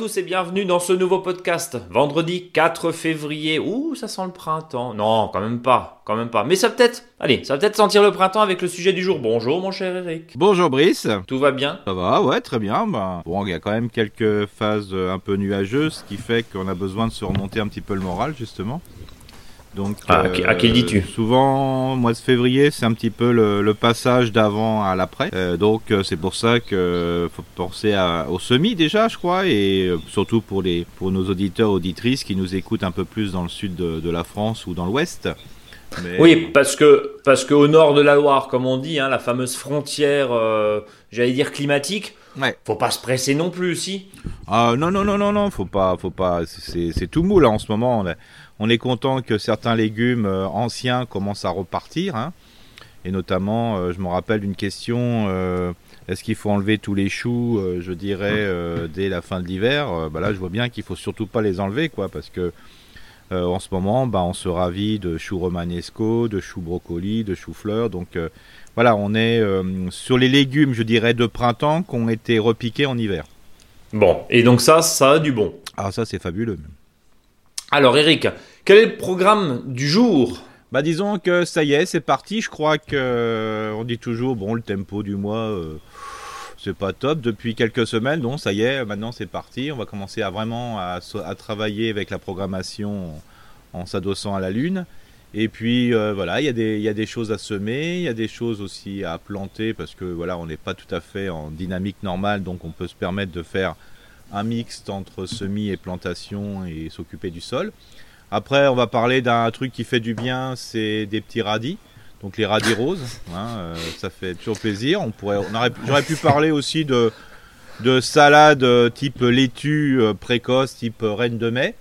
tous et bienvenue dans ce nouveau podcast. Vendredi 4 février. Ouh, ça sent le printemps. Non, quand même pas, quand même pas. Mais ça peut-être, allez, ça va peut-être sentir le printemps avec le sujet du jour. Bonjour mon cher Eric. Bonjour Brice. Tout va bien? Ça va, ouais, très bien. Bah, bon, il y a quand même quelques phases euh, un peu nuageuses, ce qui fait qu'on a besoin de se remonter un petit peu le moral, justement. Donc, ah, à qui dis-tu euh, Souvent, mois de février, c'est un petit peu le, passage d'avant à l'après. Euh, donc, euh, c'est pour ça que faut penser au semi déjà, je crois, et surtout pour les pour nos auditeurs auditrices qui nous écoutent un peu plus dans le sud de, la France ou dans l'ouest. Oui, parce que parce qu'au nord de la Loire, comme on dit, hein, la fameuse frontière, j'allais dire climatique. Ouais. Faut pas se presser non plus, si? Ah non non non non non, faut pas faut pas. C'est tout mou là en ce moment. On est content que certains légumes euh, anciens commencent à repartir. Hein. Et notamment, euh, je me rappelle d'une question euh, est-ce qu'il faut enlever tous les choux, je dirais, dès la fin de l'hiver? Bah Là, je vois bien qu'il faut surtout pas les enlever, quoi, parce que en ce moment, bah, on se ravit de choux romanesco, de choux brocoli, de choux fleurs. Donc voilà, on est sur les légumes, je dirais, de printemps qui ont été repiqués en hiver. Bon, et donc ça, ça a du bon. Ah, ça, c'est fabuleux. Alors, Eric, quel est le programme du jour? Bah disons que ça y est, c'est parti. Je crois que euh, on dit toujours bon le tempo du mois euh, c'est pas top depuis quelques semaines. Donc ça y est, maintenant c'est parti. On va commencer à vraiment à, travailler avec la programmation en, s'adossant à la lune. Et puis euh, voilà, il y, a des choses à semer, il y a des choses aussi à planter parce que voilà, on n'est pas tout à fait en dynamique normale, donc on peut se permettre de faire un mixte entre semis et plantation et s'occuper du sol. Après, on va parler d'un truc qui fait du bien, c'est des petits radis. Donc les radis roses, hein, euh, ça fait toujours plaisir. On pourrait, j'aurais pu parler aussi de, de salade euh, type laitue euh, précoce, type reine de mai.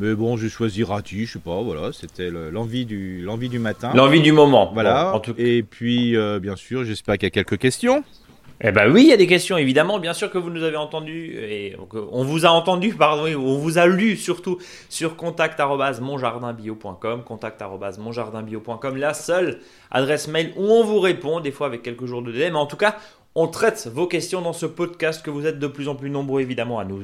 Mais bon, j'ai choisi radis, je sais pas, voilà, c'était l'envie du, l'envie du matin. L'envie du moment. Voilà. en tout... Et puis, bien sûr, j'espère qu'il y a quelques questions. Eh ben oui, il y a des questions évidemment. Bien sûr que vous nous avez entendu et on vous a entendu, pardon, on vous a lu surtout sur contact@monjardinbio.com, contact@monjardinbio.com, la seule adresse mail où on vous répond, des fois avec quelques jours de délai, mais en tout cas, on traite vos questions dans ce podcast que vous êtes de plus en plus nombreux évidemment à nous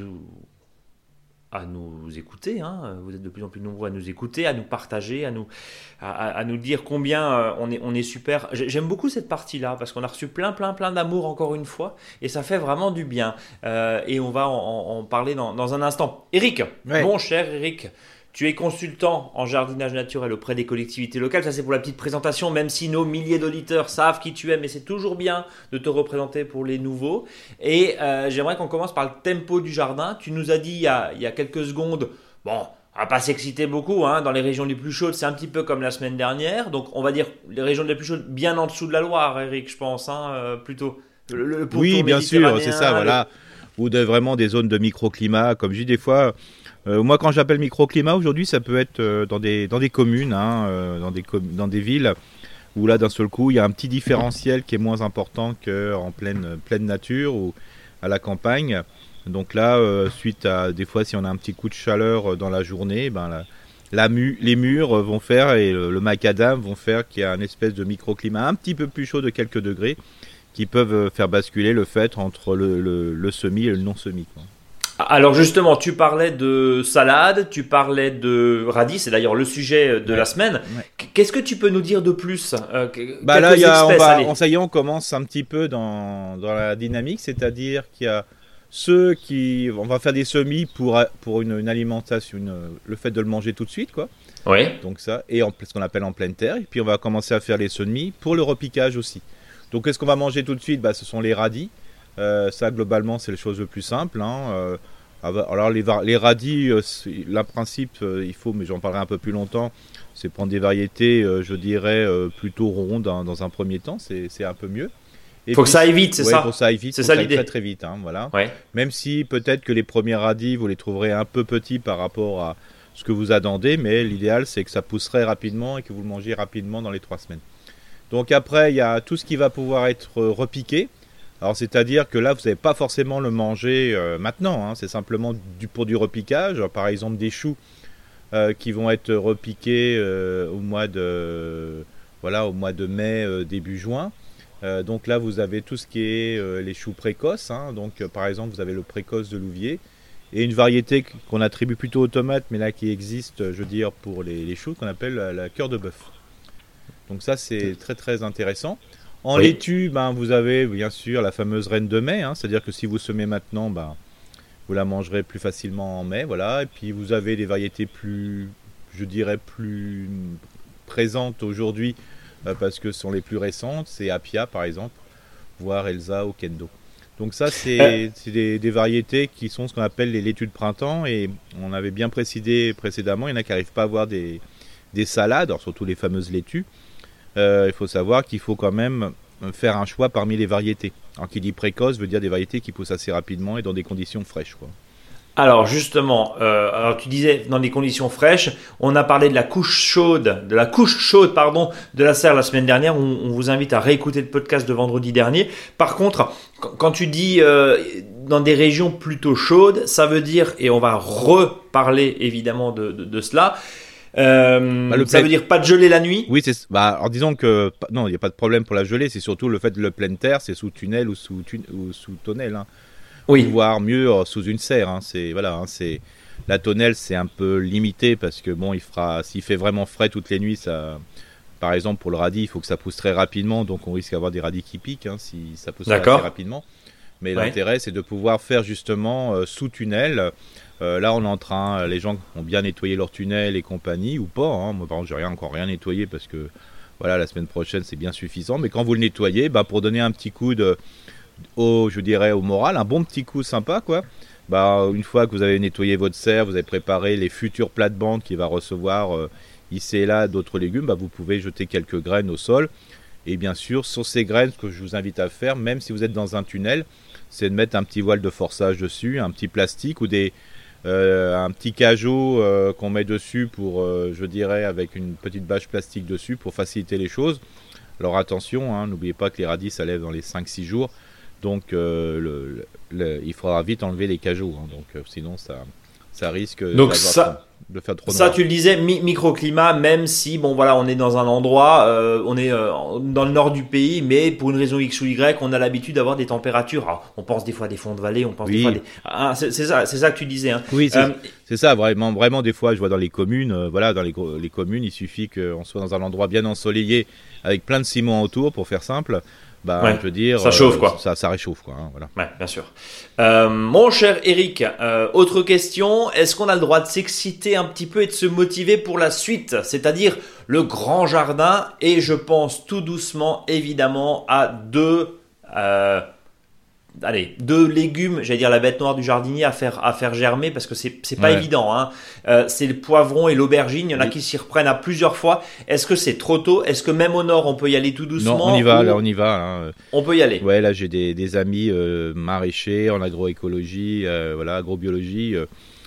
à nous écouter. Hein. Vous êtes de plus en plus nombreux à nous écouter, à nous partager, à nous, à, nous dire combien euh, on, est, on est super. J'aime beaucoup cette partie-là parce qu'on a reçu plein, plein, plein d'amour encore une fois et ça fait vraiment du bien. Euh, et on va en, parler dans, dans, un instant. Eric, mon cher Eric, tu es consultant en jardinage naturel auprès des collectivités locales. Ça, c'est pour la petite présentation, même si nos milliers d'auditeurs savent qui tu es, mais c'est toujours bien de te représenter pour les nouveaux. Et euh, j'aimerais qu'on commence par le tempo du jardin. Tu nous as dit il y a, il y a quelques secondes, bon, on va pas s'exciter beaucoup, hein, dans les régions les plus chaudes, c'est un petit peu comme la semaine dernière. Donc, on va dire les régions les plus chaudes, bien en dessous de la Loire, Eric, je pense, hein, euh, plutôt. Le, oui, bien sûr, c'est ça, voilà. Ou de, vraiment des zones de microclimat, comme je dis des fois. Euh, moi, quand j'appelle microclimat aujourd'hui, ça peut être euh, dans, des, dans des communes, hein, euh, dans, des dans des villes, où là, d'un seul coup, il y a un petit différentiel qui est moins important qu'en pleine, pleine nature ou à la campagne. Donc là, suite à des fois, si on a un petit coup de chaleur dans la journée, ben la, les murs vont faire et le, macadam vont faire qu'il y a un espèce de microclimat un petit peu plus chaud de quelques degrés qui peuvent faire basculer le fait entre le, le, semi et le non-semi. Alors justement, tu parlais de salade, tu parlais de radis, c'est d'ailleurs le sujet de la semaine. Qu'est-ce que tu peux nous dire de plus euh, Bah là, y a, on va, ça y est, on commence un petit peu dans, dans la dynamique, c'est-à-dire qu'il y a ceux qui, on va faire des semis pour pour une, alimentation, le fait de le manger tout de suite, quoi. Oui. Donc ça, et en, ce qu'on appelle en pleine terre. Et puis on va commencer à faire les semis pour le repiquage aussi. Donc qu'est-ce qu'on va manger tout de suite? Bah, ce sont les radis. Euh, ça, globalement, c'est les choses le plus simple. Hein. Euh, alors, les, les radis, euh, le principe, il faut, mais j'en parlerai un peu plus longtemps, c'est prendre des variétés, je dirais, plutôt rondes hein, dans un premier temps, c'est un peu mieux. Il faut que ça aille vite, c'est ça Faut que ça aille vite, c'est ça l'idée. Très très vite, hein, voilà. Même si peut-être que les premiers radis, vous les trouverez un peu petits par rapport à ce que vous attendez, mais l'idéal c'est que ça pousserait rapidement et que vous le mangiez rapidement dans les trois semaines. Donc après, il y a tout ce qui va pouvoir être repiqué. Alors c'est-à-dire que là, vous n'allez pas forcément le manger euh, maintenant, hein. c'est simplement du, pour du repiquage. par exemple, des choux euh, qui vont être repiqués euh, au mois de voilà au mois de mai début juin. donc là, vous avez tout ce qui est les choux précoces. Hein. donc par exemple, vous avez le précoce de Louvier et une variété qu'on attribue plutôt aux tomates, mais là qui existe, je veux dire, pour les, les choux, qu'on appelle la, cœur de bœuf. Donc ça, c'est très très intéressant. En laitue, ben, vous avez bien sûr la fameuse reine de mai, hein. c'est-à-dire que si vous semez maintenant, ben, vous la mangerez plus facilement en mai, voilà. Et puis vous avez des variétés plus, je dirais, plus présentes aujourd'hui, euh, parce que ce sont les plus récentes, c'est Apia par exemple, voire Elsa ou Kendo. Donc ça, c'est euh. des, variétés qui sont ce qu'on appelle les laitues de printemps. Et on avait bien précisé précédemment, il y en a qui n'arrivent pas à avoir des, salades, surtout les fameuses laitues. Euh, il faut savoir qu'il faut quand même faire un choix parmi les variétés. Alors qui dit précoce veut dire des variétés qui poussent assez rapidement et dans des conditions fraîches. Alors justement, euh, alors tu disais dans des conditions fraîches, on a parlé de la couche chaude, de la couche chaude pardon de la serre la semaine dernière. On, on vous invite à réécouter le podcast de vendredi dernier. Par contre, quand tu dis euh, dans des régions plutôt chaudes, ça veut dire et on va reparler évidemment de, de, de cela. Euh, bah, ça veut dire pas de gelée la nuit Oui, c'est. Bah, alors disons que non, il n'y a pas de problème pour la gelée. C'est surtout le fait de le pleine terre, c'est sous tunnel ou sous, ou sous tonnelle. Hein oui. voire mieux euh, sous une serre. Hein. C'est voilà, hein, c'est la tonnelle, c'est un peu limité parce que bon, il fera, s'il fait vraiment frais toutes les nuits, ça, par exemple pour le radis, il faut que ça pousse très rapidement, donc on risque d'avoir des radis qui piquent si ça pousse très rapidement. Mais l'intérêt, c'est de pouvoir faire justement euh, sous tunnel. Euh, là, on est en train, les gens ont bien nettoyé leur tunnel et compagnie, ou pas. Hein. Moi, par exemple, j'ai encore rien nettoyé parce que voilà, la semaine prochaine, c'est bien suffisant. Mais quand vous le nettoyez, bah, pour donner un petit coup de, au, je dirais, au moral, un bon petit coup sympa, quoi. Bah, une fois que vous avez nettoyé votre serre, vous avez préparé les futures plates-bandes qui va recevoir euh, ici et là d'autres légumes, bah, vous pouvez jeter quelques graines au sol. Et bien sûr, sur ces graines, ce que je vous invite à faire, même si vous êtes dans un tunnel, c'est de mettre un petit voile de forçage dessus, un petit plastique ou des, euh, un petit cajot euh, qu'on met dessus pour, je dirais, avec une petite bâche plastique dessus pour faciliter les choses. Alors attention, hein, n'oubliez pas que les radis, ça lève dans les 5-6 jours. Donc euh, il faudra vite enlever les cajots. Hein. donc euh, sinon ça, ça risque donc ça, de faire trop Ça, tu le disais, microclimat, même si bon voilà, on est dans un endroit, euh, on est dans le nord du pays, mais pour une raison X ou Y, on a l'habitude d'avoir des températures. on pense des fois des fonds de vallée, on pense des fois des. Ah, c'est ça, c'est ça que tu disais. Hein. Oui, c'est ça, vraiment, vraiment. Des fois, je vois dans les communes, voilà, dans les, les communes, il suffit qu'on soit dans un endroit bien ensoleillé, avec plein de ciment autour, pour faire simple. Bah, je veux dire, ça chauffe quoi. Ça, ça réchauffe quoi. Hein, voilà. Ouais, bien sûr. Euh, mon cher Eric, euh, autre question. Est-ce qu'on a le droit de s'exciter un petit peu et de se motiver pour la suite, c'est-à-dire le grand jardin Et je pense tout doucement, évidemment, à deux. Euh, allez, deux légumes, j'allais dire la bête noire du jardinier à faire, à faire germer parce que c'est, pas évident. Hein. Euh, c'est le poivron et l'aubergine. Il y en a qui s'y reprennent à plusieurs fois. Est-ce que c'est trop tôt? Est-ce que même au nord on peut y aller tout doucement Non, on y va. Là, on y va. Hein. On peut y aller? Ouais, là j'ai des, des amis euh, maraîchers en agroécologie, euh, voilà, agrobiologie.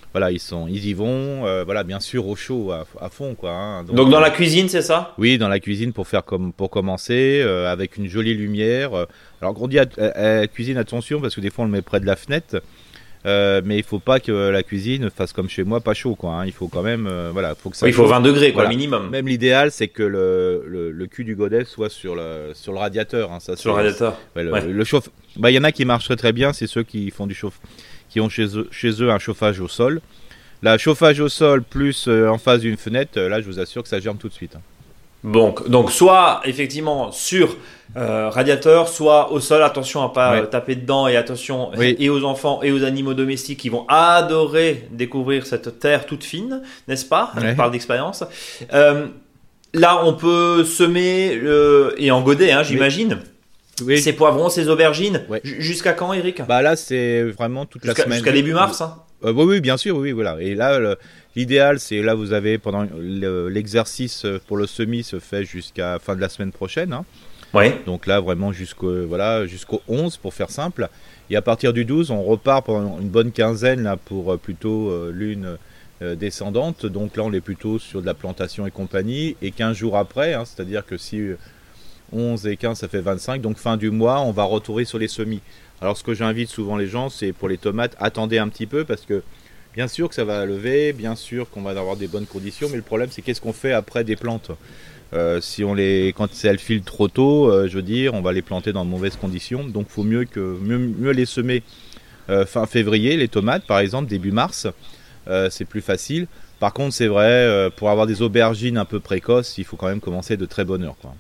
Euh, voilà, ils sont, ils y vont, euh, voilà, bien sûr au chaud, à, fond, quoi. Hein. Donc, dans la cuisine, c'est ça? Oui, dans la cuisine pour faire comme, pour commencer, euh, avec une jolie lumière. Alors, on dit à, à, cuisine attention parce que des fois on le met près de la fenêtre. Euh, mais il faut pas que la cuisine fasse comme chez moi, pas chaud quoi. Hein. Il faut quand même, voilà, faut que ça. il faut 20 degrés quoi, minimum. Même l'idéal, c'est que le, le, le, cul du godet soit sur le sur le radiateur. Hein. Ça, sur le radiateur. le, chauffe. Bah, il y en a qui marchent très très bien, c'est ceux qui font du chauffe qui ont chez eux, chez eux un chauffage au sol. La chauffage au sol plus euh, en face d'une fenêtre, euh, là je vous assure que ça germe tout de suite. Hein. Bon, donc soit effectivement sur euh, radiateur, soit au sol. Attention à pas taper dedans et attention et aux enfants et aux animaux domestiques qui vont adorer découvrir cette terre toute fine, n'est-ce pas? On parle d'expérience. là, on peut semer et en godet, hein, j'imagine. Oui. Ces poivrons, ces aubergines. Jusqu'à quand, Eric? Bah là, c'est vraiment toute la semaine. Jusqu'à début mars. Hein euh, oui, oui, bien sûr, oui, voilà. Et là, l'idéal, c'est là, vous avez pendant l'exercice pour le semi se fait jusqu'à fin de la semaine prochaine. Hein. Donc là, vraiment jusqu'au voilà, jusqu'au 11 pour faire simple. Et à partir du 12, on repart pendant une bonne quinzaine là pour euh, plutôt euh, l'une descendante. Donc là, on est plutôt sur de la plantation et compagnie. Et 15 jours après, hein, c'est-à-dire que si 11 et 15, ça fait 25. Donc fin du mois, on va retourner sur les semis. Alors ce que j'invite souvent les gens, c'est pour les tomates, attendez un petit peu parce que bien sûr que ça va lever, bien sûr qu'on va avoir des bonnes conditions, mais le problème c'est qu'est-ce qu'on fait après des plantes? Euh, si on les, quand elles filent trop tôt, euh, je veux dire, on va les planter dans de mauvaises conditions. Donc, faut mieux que mieux, les semer fin février, les tomates par exemple, début mars, c'est plus facile. Par contre, c'est vrai, pour avoir des aubergines un peu précoces, il faut quand même commencer de très bonne heure. Quoi.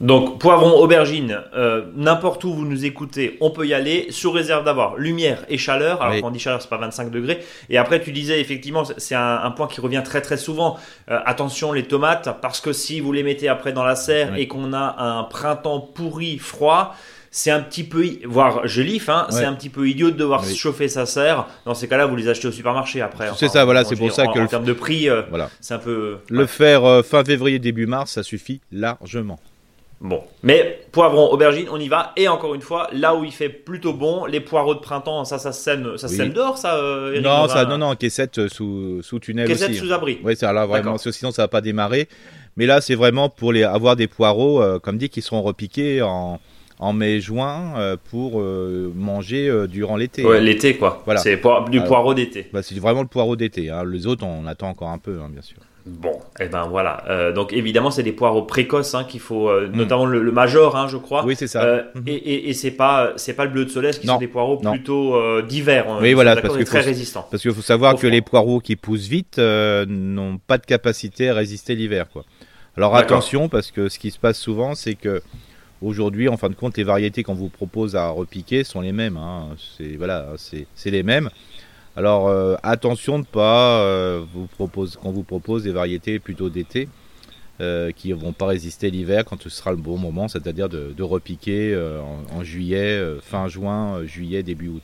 Donc, poivron, aubergine, euh, n'importe où vous nous écoutez, on peut y aller, sous réserve d'avoir lumière et chaleur. Alors, quand on dit chaleur, c'est pas 25 degrés. Et après, tu disais, effectivement, c'est un, point qui revient très très souvent. Euh, attention, les tomates, parce que si vous les mettez après dans la serre et qu'on a un printemps pourri, froid, c'est un petit peu, voire gelif, hein, c'est un petit peu idiot de devoir chauffer sa serre. Dans ces cas-là, vous les achetez au supermarché après. c'est ça, voilà, c'est pour ça que. En, termes de prix, euh, voilà. c'est un peu. Le faire fin février, début mars, ça suffit largement. Bon, mais poivron, aubergine, on y va. Et encore une fois, là où il fait plutôt bon, les poireaux de printemps, ça, ça sème, ça sème dehors, ça. Euh, non, ça, non, non, caissette euh, sous, sous tunnel caissette sous abri. Oui, c'est là vraiment. Sinon, ça va pas démarrer. Mais là, c'est vraiment pour les avoir des poireaux, euh, comme dit, qui seront repiqués en, en mai-juin pour manger durant l'été. Ouais, l'été quoi. Voilà. C'est du poireau d'été. Bah, c'est vraiment le poireau d'été. Hein. Les autres, on attend encore un peu, hein, bien sûr. Bon, et eh ben voilà. Euh, donc évidemment, c'est des poireaux précoces hein, qu'il faut, euh, mm. notamment le, major, hein, je crois. Oui, c'est ça. Euh, mm-hmm. Et, et, et c'est pas, c'est pas le bleu de Solèze qui sont des poireaux plutôt d'hiver. Hein. Oui, voilà, parce que très résistant. Parce qu'il faut savoir que les poireaux qui poussent vite n'ont pas de capacité à résister l'hiver, quoi. Alors attention, parce que ce qui se passe souvent, c'est que aujourd'hui, en fin de compte, les variétés qu'on vous propose à repiquer sont les mêmes. Hein. C'est voilà, c'est les mêmes. Alors euh, attention de pas euh, vous propose qu'on vous propose des variétés plutôt d'été euh, qui ne vont pas résister l'hiver quand ce sera le bon moment, c'est-à-dire de, repiquer en, juillet, fin juin, juillet, début août.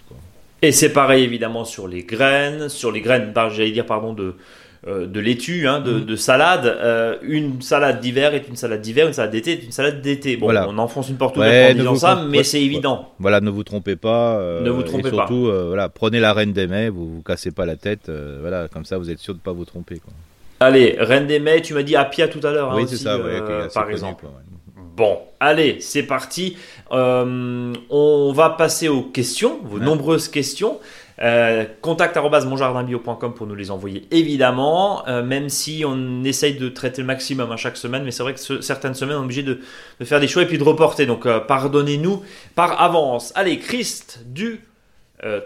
Et c'est pareil évidemment sur les graines, sur les graines, j'allais dire pardon de de laitue, hein, de, mm. salade. Euh, une salade d'hiver est une salade d'hiver, une salade d'été est une salade d'été. Bon, on enfonce une porte ouverte en disant ça, mais c'est évident. Voilà, ne vous trompez pas. Euh, ne vous trompez et surtout, voilà, prenez la reine des mets, vous vous cassez pas la tête. voilà, comme ça, vous êtes sûr de pas vous tromper. Quoi. Allez, reine des mets, tu m'as dit Apia tout à l'heure. Hein, oui, c'est ça, par exemple. Bon, allez, c'est parti. on va passer aux questions, vos nombreuses questions. Euh, contact.monjardinbio.com pour nous les envoyer évidemment, euh, même si on essaye de traiter le maximum à chaque semaine, mais c'est vrai que certaines semaines on est obligé de, faire des choix et puis de reporter, donc euh, pardonnez-nous par avance. Allez, Christ du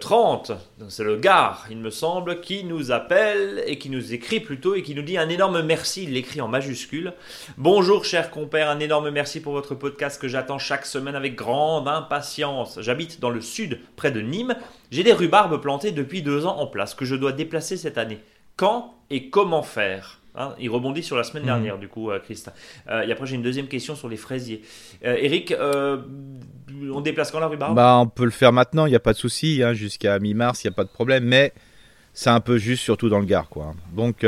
30, euh, c'est le Gard, il me semble, qui nous appelle et qui nous écrit plutôt et qui nous dit un énorme merci, il l'écrit en majuscule. Bonjour cher compère, un énorme merci pour votre podcast que j'attends chaque semaine avec grande impatience. J'habite dans le sud, près de Nîmes. J'ai des rhubarbes plantées depuis deux ans en place que je dois déplacer cette année. Quand et comment faire? Hein, il rebondit sur la semaine mhm. dernière, du coup, euh, Christ. Euh, et après, j'ai une deuxième question sur les fraisiers. Euh, Eric, on déplace quand la rhubarbe bah, On peut le faire maintenant, il n'y a pas de souci. Hein, Jusqu'à mi-mars, il n'y a pas de problème. Mais c'est un peu juste, surtout dans le Gard. Quoi. Donc,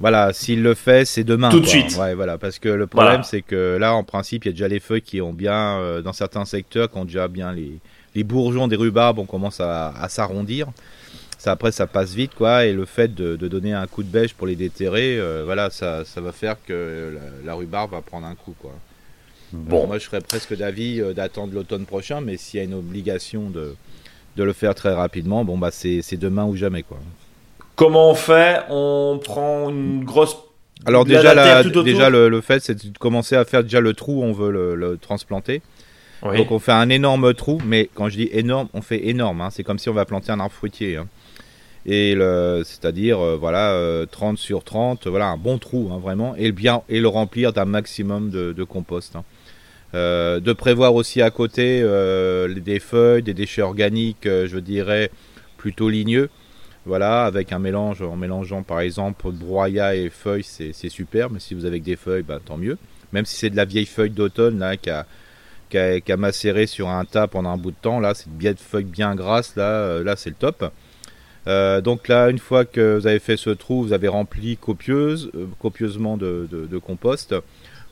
voilà, s'il le fait, c'est demain. Tout de suite. Ouais, voilà, parce que le problème, c'est que là, en principe, il y a déjà les feuilles qui ont bien, dans certains secteurs, qui ont déjà bien les, les bourgeons des rhubarbes, on commence à, à s'arrondir ça après ça passe vite quoi. Et le fait de, donner un coup de bêche pour les déterrer euh, voilà ça, ça, va faire que la, rhubarbe va prendre un coup quoi. Bon. moi je serais presque d'avis euh, d'attendre l'automne prochain mais s'il y a une obligation de, de le faire très rapidement bon bah c'est demain ou jamais quoi. Comment on fait? On prend une grosse alors déjà, déjà le, fait c'est de commencer à faire déjà le trou où on veut le, transplanter. Donc on fait un énorme trou, mais quand je dis énorme, on fait énorme. Hein. C'est comme si on va planter un arbre fruitier. Hein et c'est-à-dire euh, voilà 30 euh, sur 30 voilà un bon trou hein, vraiment et le bien et le remplir d'un maximum de, compost hein. euh, de prévoir aussi à côté des feuilles des déchets organiques je dirais plutôt ligneux voilà avec un mélange en mélangeant par exemple broyat et feuilles c'est super mais si vous avez des feuilles bah, tant mieux même si c'est de la vieille feuille d'automne là qui a, qui a, macéré sur un tas pendant un bout de temps là c'est une feuille bien grasse là là c'est le top euh, donc là, une fois que vous avez fait ce trou, vous avez rempli copieuse, euh, copieusement de, compost. Vous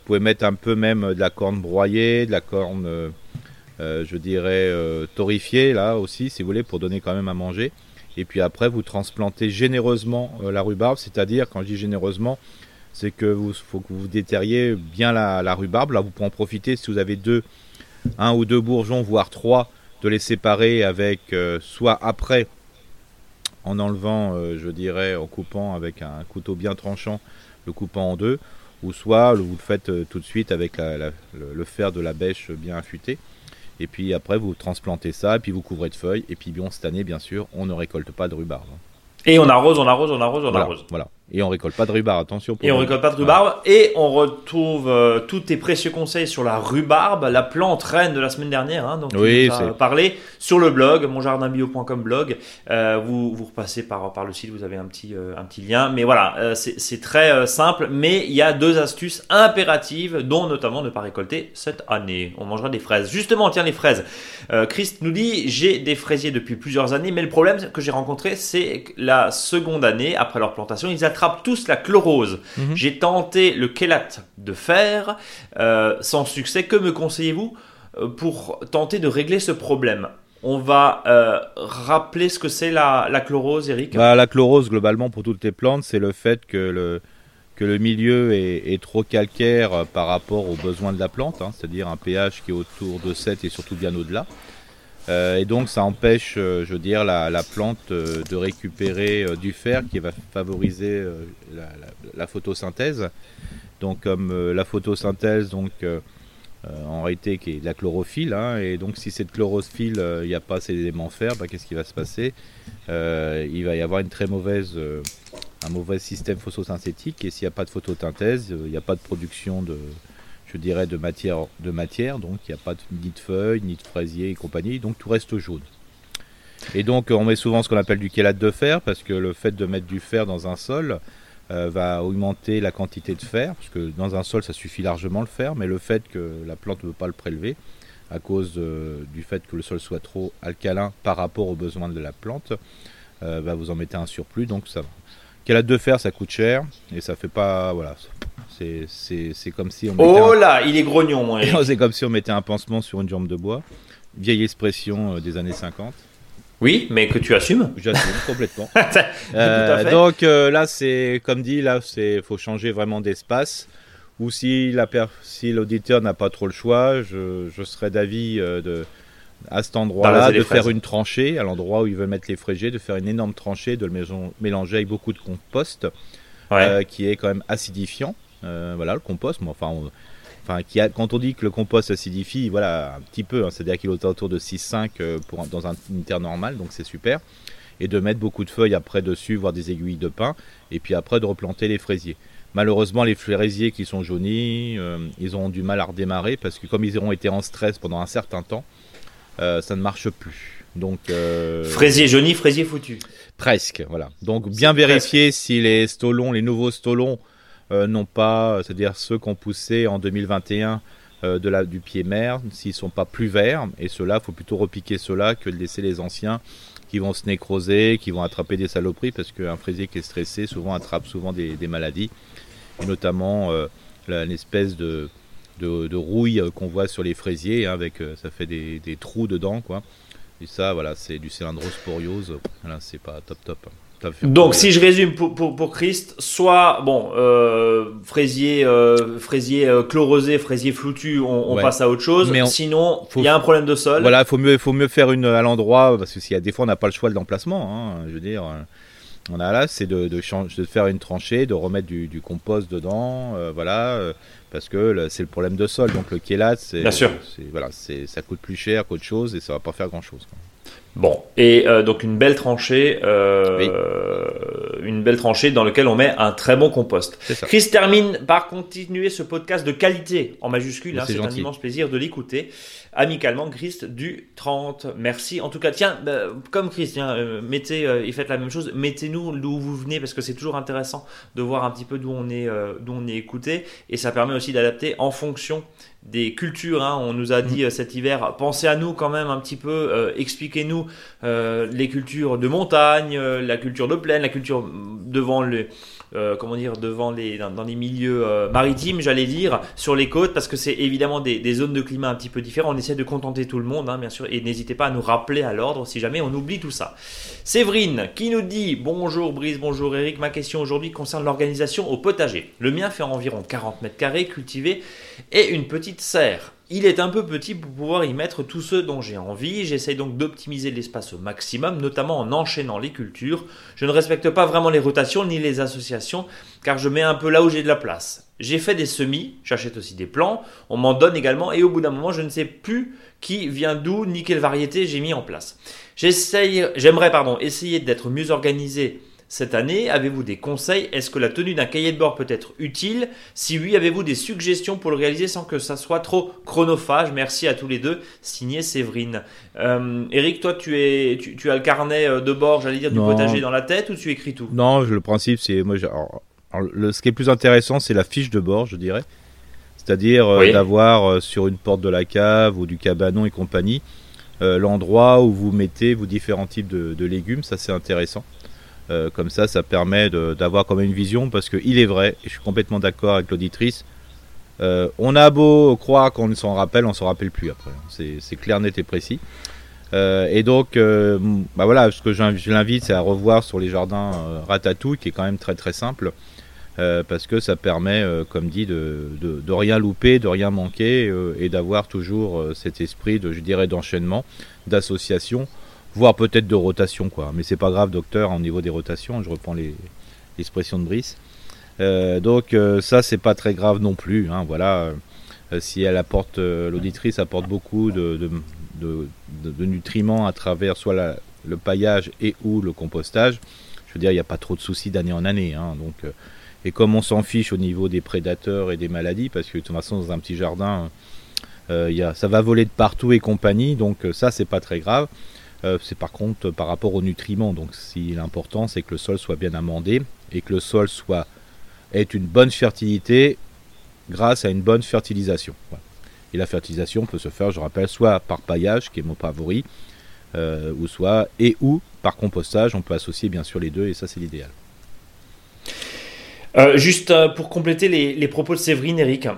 pouvez mettre un peu même de la corne broyée, de la corne, euh, je dirais, torréfiée là aussi, si vous voulez, pour donner quand même à manger. Et puis après, vous transplantez généreusement la rhubarbe, c'est-à-dire, quand je dis généreusement, c'est que vous faut que vous déterriez bien la, la, rhubarbe. Là, vous pouvez en profiter si vous avez deux, un ou deux bourgeons, voire trois, de les séparer avec soit après en enlevant, euh, je dirais, en coupant avec un couteau bien tranchant, le coupant en deux, ou soit vous le faites euh, tout de suite avec le, fer de la bêche bien affûté. Et puis après, vous transplantez ça, et puis vous couvrez de feuilles. Et puis bon, cette année, bien sûr, on ne récolte pas de rhubarbe. Et on arrose, on arrose, on arrose, on Voilà, arrose. voilà. Et on récolte pas de rhubarbe, attention. pour Et on récolte pas de rhubarbe. Et on retrouve euh, tous tes précieux conseils sur la rhubarbe, la plante reine de la semaine dernière, hein, dont Oui, as c'est- parlé sur le blog, monjardinbio.com blog. Euh, vous, vous repassez par, par le site, vous avez un petit, euh, un petit lien. Mais voilà, c'est très simple. Mais il y a deux astuces impératives, dont notamment ne pas récolter cette année. On mangera des fraises. Justement, tiens, les fraises. Christ nous dit J'ai des fraisiers depuis plusieurs années, mais le problème que j'ai rencontré, c'est que la seconde année, après leur plantation, ils attrapent tous la chlorose. Mhm. J'ai tenté le chélat de fer, euh, sans succès. Que me conseillez-vous euh, pour tenter de régler ce problème? On va euh, rappeler ce que c'est la, la chlorose, Eric? Bah, la chlorose, globalement, pour toutes les plantes, c'est le fait que le, que le milieu est, est trop calcaire par rapport aux besoins de la plante, hein, c'est-à-dire un pH qui est autour de 7 et surtout bien au-delà. Euh, et donc ça empêche, euh, je veux dire, la, la plante euh, de récupérer du fer qui va favoriser la, photosynthèse. Donc comme la photosynthèse, donc en réalité qui est de la chlorophylle, hein, et donc si cette chlorophylle, il n'y a pas ces éléments fer, bah, qu'est-ce qui va se passer? Il va y avoir une très un mauvais système photosynthétique, et s'il n'y a pas de photosynthèse, il n'y a pas de production de, je dirais, de matière, de matière donc il n'y a pas ni de feuilles, ni de fraisiers et compagnie, donc tout reste jaune. Et donc on met souvent ce qu'on appelle du chélate de fer, parce que le fait de mettre du fer dans un sol euh, va augmenter la quantité de fer, parce que dans un sol ça suffit largement le fer, mais le fait que la plante ne veut pas le prélever, à cause euh, du fait que le sol soit trop alcalin par rapport aux besoins de la plante, euh, vous en mettez un surplus, donc ça va. Chélate de fer ça coûte cher, et ça fait pas... Voilà, c'est- comme si on mettait un- Oh là, il est grognon, c'est comme si on mettait un pansement sur une jambe de bois. Vieille expression euh, des années 50. Oui, mais que tu assumes. J'assume complètement. Euh, donc euh, là, c'est comme dit, là, c'est faut changer vraiment d'espace. Ou si la per- si l'auditeur n'a pas trop le choix, je, je serais d'avis euh, de à cet endroit-là de faire une tranchée à l'endroit où ils veulent mettre les fraisiers, de faire une énorme tranchée, de le mélanger avec beaucoup de compost, Ouais. qui est quand même acidifiant. Euh, voilà, le compost. Mais enfin, on- enfin, qui a, quand on dit que le compost acidifie, voilà, un petit peu. hein, C'est-à-dire qu'il est autour de 6-5 euh, pour dans un, une terre normale, donc c'est super. Et de mettre beaucoup de feuilles après dessus, voire des aiguilles de pin, et puis après de replanter les fraisiers. Malheureusement, les fraisiers qui sont jaunis, euh, ils auront du mal à redémarrer parce que comme ils auront été en stress pendant un certain temps, euh, ça ne marche plus. Donc euh, Fraisier jauni, fraisier foutu. Presque, voilà. Donc bien presque. vérifier si les stolons, les nouveaux stolons, euh, n'ont pas, c'est-à-dire ceux qui ont poussé en 2021 euh, de du pied mère, s'ils sont pas plus verts, et ceux-là, faut plutôt repiquer ceux-là que de laisser les anciens qui vont se nécroser, qui vont attraper des saloperies, parce qu'un fraisier qui est stressé souvent attrape souvent des, maladies, et notamment euh, la- une espèce de, rouille euh, qu'on voit sur les fraisiers, hein, avec ça fait des, des trous dedans, quoi. Et ça, voilà, c'est du cylindrosporiose. Voilà, c'est pas top top. Donc, si je résume pour, pour, pour Christ, soit, bon, euh, fraisier, euh, fraisier euh, chlorosé, fraisier floutu, on, on Ouais. passe à autre chose. Mais on- Sinon, il y a un problème de sol. Voilà, faut mieux, faut mieux faire une à l'endroit parce que s'il y a des fois on n'a pas le choix de l'emplacement. hein, je veux dire, euh, on a là, c'est de, de, change- de faire une tranchée, de remettre du, du compost dedans, euh, voilà, euh, parce que c'est le problème de sol. Donc le chélat, c'est, Bien sûr. c'est- voilà, c'est, ça coûte plus cher qu'autre chose et ça va pas faire grand chose. Bon, et euh, donc une belle tranchée, euh, une belle tranchée dans laquelle on met un très bon compost. Chris termine par continuer ce podcast de qualité en majuscule. Hein, c'est un immense plaisir de l'écouter. Amicalement, Christ du 30. Merci. En tout cas, tiens, bah, comme Christian, euh, mettez et faites la même chose. Mettez-nous d'où vous venez parce que c'est toujours intéressant de voir un petit peu d'où on est, d'où on est écouté et ça permet aussi d'adapter en fonction des cultures. hein. On nous a dit euh, cet hiver, pensez à nous quand même un petit peu, euh, expliquez-nous euh, les cultures de montagne, euh, la culture de plaine, la culture mm, devant le, euh, comment dire, devant les, dans, les milieux euh, maritimes, j'allais dire, sur les côtes, parce que c'est évidemment des, zones de climat un petit peu différentes. On essaie de contenter tout le monde, hein, bien sûr, et n'hésitez pas à nous rappeler à l'ordre si jamais on oublie tout ça. Séverine qui nous dit bonjour Brice, bonjour Eric. Ma question aujourd'hui concerne l'organisation au potager. Le mien fait environ 40 mètres carrés cultivés et une petite serre. Il est un peu petit pour pouvoir y mettre tous ceux dont j'ai envie. J'essaye donc d'optimiser l'espace au maximum, notamment en enchaînant les cultures. Je ne respecte pas vraiment les rotations ni les associations, car je mets un peu là où j'ai de la place. J'ai fait des semis, j'achète aussi des plants, on m'en donne également, et au bout d'un moment, je ne sais plus qui vient d'où ni quelle variété j'ai mis en place. J'aimerais pardon, essayer d'être mieux organisé cette année Avez-vous des conseils? Est-ce que la tenue d'un cahier de bord peut être utile? Si oui, avez-vous des suggestions pour le réaliser sans que ça soit trop chronophage? Merci à tous les deux. Signé Séverine. Euh, Eric, toi, tu, es, tu, as le carnet euh, de bord, j'allais dire, du potager dans la tête ou tu écris tout? Non, le principe, c'est. Moi, le, ce qui est plus intéressant, c'est la fiche de bord, je dirais. C'est-à-dire euh, d'avoir sur une porte de la cave ou du cabanon et compagnie l'endroit où vous mettez vos différents types de légumes. Ça, c'est intéressant. Euh, comme ça, ça permet d'avoir quand même une vision parce qu'il est vrai, et je suis complètement d'accord avec l'auditrice, euh, on a beau croire qu'on s'en rappelle, on s'en rappelle plus après. C'est clair, net et précis. Euh, et donc, bah voilà, ce que je l'invite, c'est à revoir sur les jardins Ratatouille, qui est quand même très très simple, parce que ça permet, comme dit, de, rien louper, de rien manquer, et d'avoir toujours cet esprit, de, je dirais, d'enchaînement, d'association voire peut-être de rotation, quoi. Mais c'est pas grave, docteur, au niveau des rotations, je reprends l'expression de Brice. Euh, donc euh, ça, c'est pas très grave non plus. Hein, voilà, euh, si elle apporte, l'auditrice apporte beaucoup de, nutriments à travers soit le paillage et ou le compostage, je veux dire, il n'y a pas trop de soucis d'année en année. Hein, donc, et comme on s'en fiche au niveau des prédateurs et des maladies, parce que de toute façon, dans un petit jardin, ça va voler de partout et compagnie, donc ça, c'est pas très grave. Euh, c'est par contre par rapport aux nutriments. Donc, si l'important, c'est que le sol soit bien amendé et que le sol soit ait une bonne fertilité grâce à une bonne fertilisation. Et la fertilisation peut se faire, je rappelle, soit par paillage, qui est mon favori, euh, ou soit et ou par compostage. On peut associer bien sûr les deux et ça c'est l'idéal. Euh, juste pour compléter les, propos de Séverine, Eric,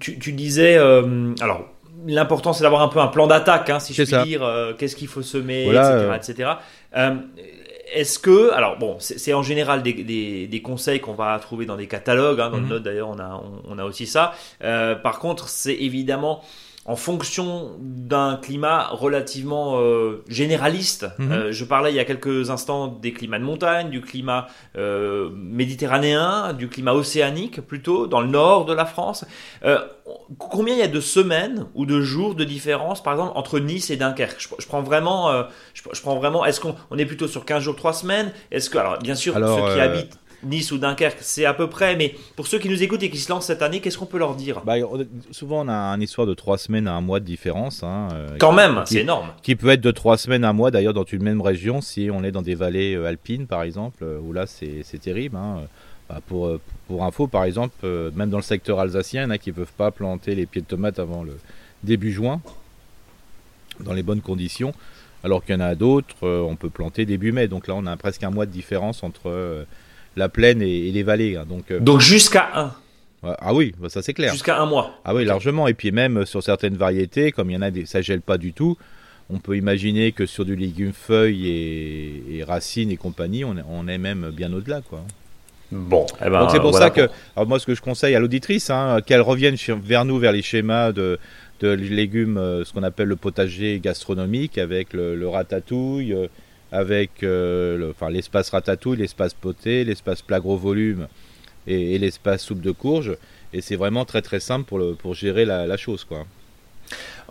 tu, tu, disais, alors l'important c'est d'avoir un peu un plan d'attaque, hein, si je puis dire, euh, qu'est-ce qu'il faut semer, etc. Euh, est-ce que, alors bon, c'est en général des, conseils qu'on va trouver dans des catalogues, hein, dans le mhm. note d'ailleurs on a, on, a aussi ça. Euh, par contre, c'est évidemment en fonction d'un climat relativement euh, généraliste. Mhm. Euh, je parlais il y a quelques instants des climats de montagne, du climat euh, méditerranéen, du climat océanique plutôt, dans le nord de la France. combien il y a de semaines ou de jours de différence, par exemple, entre Nice et Dunkerque? Je, prends vraiment, je, prends vraiment. Est-ce qu'on on est plutôt sur 15 jours, 3 semaines? Est-ce que, alors bien sûr, ceux qui habitent Nice ou Dunkerque, c'est à peu près. Mais pour ceux qui nous écoutent et qui se lancent cette année, qu'est-ce qu'on peut leur dire? Bah, Souvent, on a une histoire de trois semaines à un mois de différence. Hein, euh, Quand même, c'est énorme. Qui peut être de trois semaines à un mois, d'ailleurs, dans une même région, si on est dans des vallées euh, alpines, par exemple, euh, où là, c'est terrible. Hein. Bah, pour, pour info, par exemple, même dans le secteur alsacien, il y en a qui ne peuvent pas planter les pieds de tomates avant le début juin, dans les bonnes conditions, alors qu'il y en a d'autres, on peut planter début mai. Donc là, on a presque un mois de différence entre la plaine et, les vallées. Hein, donc, euh, donc jusqu'à un. Ah oui, bah, ça c'est clair. Jusqu'à un mois. Ah oui, largement. Et puis même euh, sur certaines variétés, comme il y en a des, ça gèle pas du tout. On peut imaginer que sur du légume feuilles et, racines et compagnie, on, on est même bien au-delà, quoi. Bon, eh ben, donc c'est pour ça que, alors moi ce que je conseille à l'auditrice, hein, qu'elle revienne vers nous vers les schémas de, de légumes, euh, ce qu'on appelle le potager gastronomique avec le, le ratatouille, avec euh, l'espace ratatouille, l'espace poté, l'espace plat gros volume et, l'espace soupe de courge. Et c'est vraiment très très simple pour, le, pour gérer la, la chose. quoi.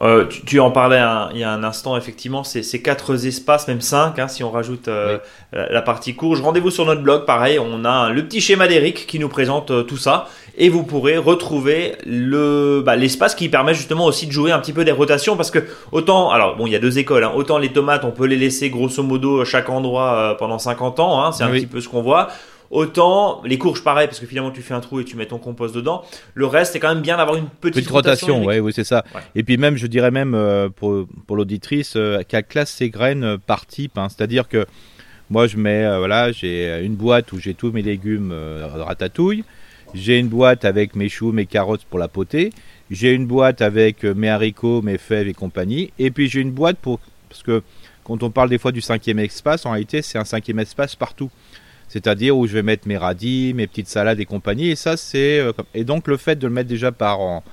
Euh, tu, en parlais il y a un instant, effectivement, c'est ces quatre espaces, même cinq, hein, si on rajoute euh, la, partie courge. Rendez-vous sur notre blog, pareil, on a le petit schéma d'Eric qui nous présente euh, tout ça. Et vous pourrez retrouver le bah, l'espace qui permet justement aussi de jouer un petit peu des rotations parce que autant alors bon il y a deux écoles hein, autant les tomates on peut les laisser grosso modo à chaque endroit pendant 50 ans hein, c'est un petit peu ce qu'on voit Autant les courges, pareil, parce que finalement tu fais un trou et tu mets ton compost dedans. Le reste, c'est quand même bien d'avoir une petite, rotation. ouais, oui, c'est ça. Et puis même, je dirais même euh, pour, pour l'auditrice, euh, qu'elle classe ses graines euh, par type. Hein. C'est-à-dire que moi, je mets, voilà, j'ai une boîte où j'ai tous mes légumes ratatouille. J'ai une boîte avec mes choux, mes carottes pour la potée. J'ai une boîte avec mes haricots, mes fèves et compagnie. Et puis j'ai une boîte pour parce que quand on parle des fois du cinquième espace, en réalité, c'est un cinquième espace partout c'est-à-dire où je vais mettre mes radis, mes petites salades et compagnie. Et ça, c'est euh, et donc le fait de le mettre déjà par en,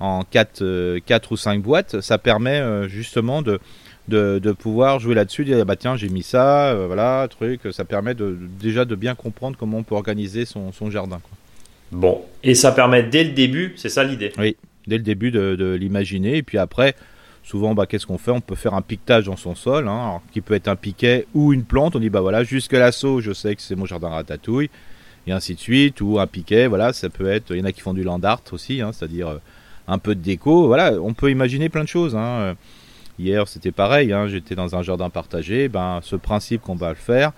en 4, 4 ou 5 boîtes, ça permet justement de, de, pouvoir jouer là-dessus, dire bah tiens j'ai mis ça, voilà, truc, ça permet de, déjà de bien comprendre comment on peut organiser son, son jardin. Quoi. Bon, et ça permet dès le début, c'est ça l'idée? Oui, dès le début de, l'imaginer, et puis après, souvent, bah, qu'est-ce qu'on fait? On peut faire un piquetage dans son sol, hein, qui peut être un piquet ou une plante. On dit, bah voilà, jusque l'assaut, je sais que c'est mon jardin ratatouille, et ainsi de suite, ou un piquet, voilà, ça peut être. Il y en a qui font du land art aussi, hein, c'est-à-dire euh, un peu de déco. Voilà, on peut imaginer plein de choses. Hein. Hier, c'était pareil, j'étais dans un jardin partagé. Ben, ce principe qu'on va le faire,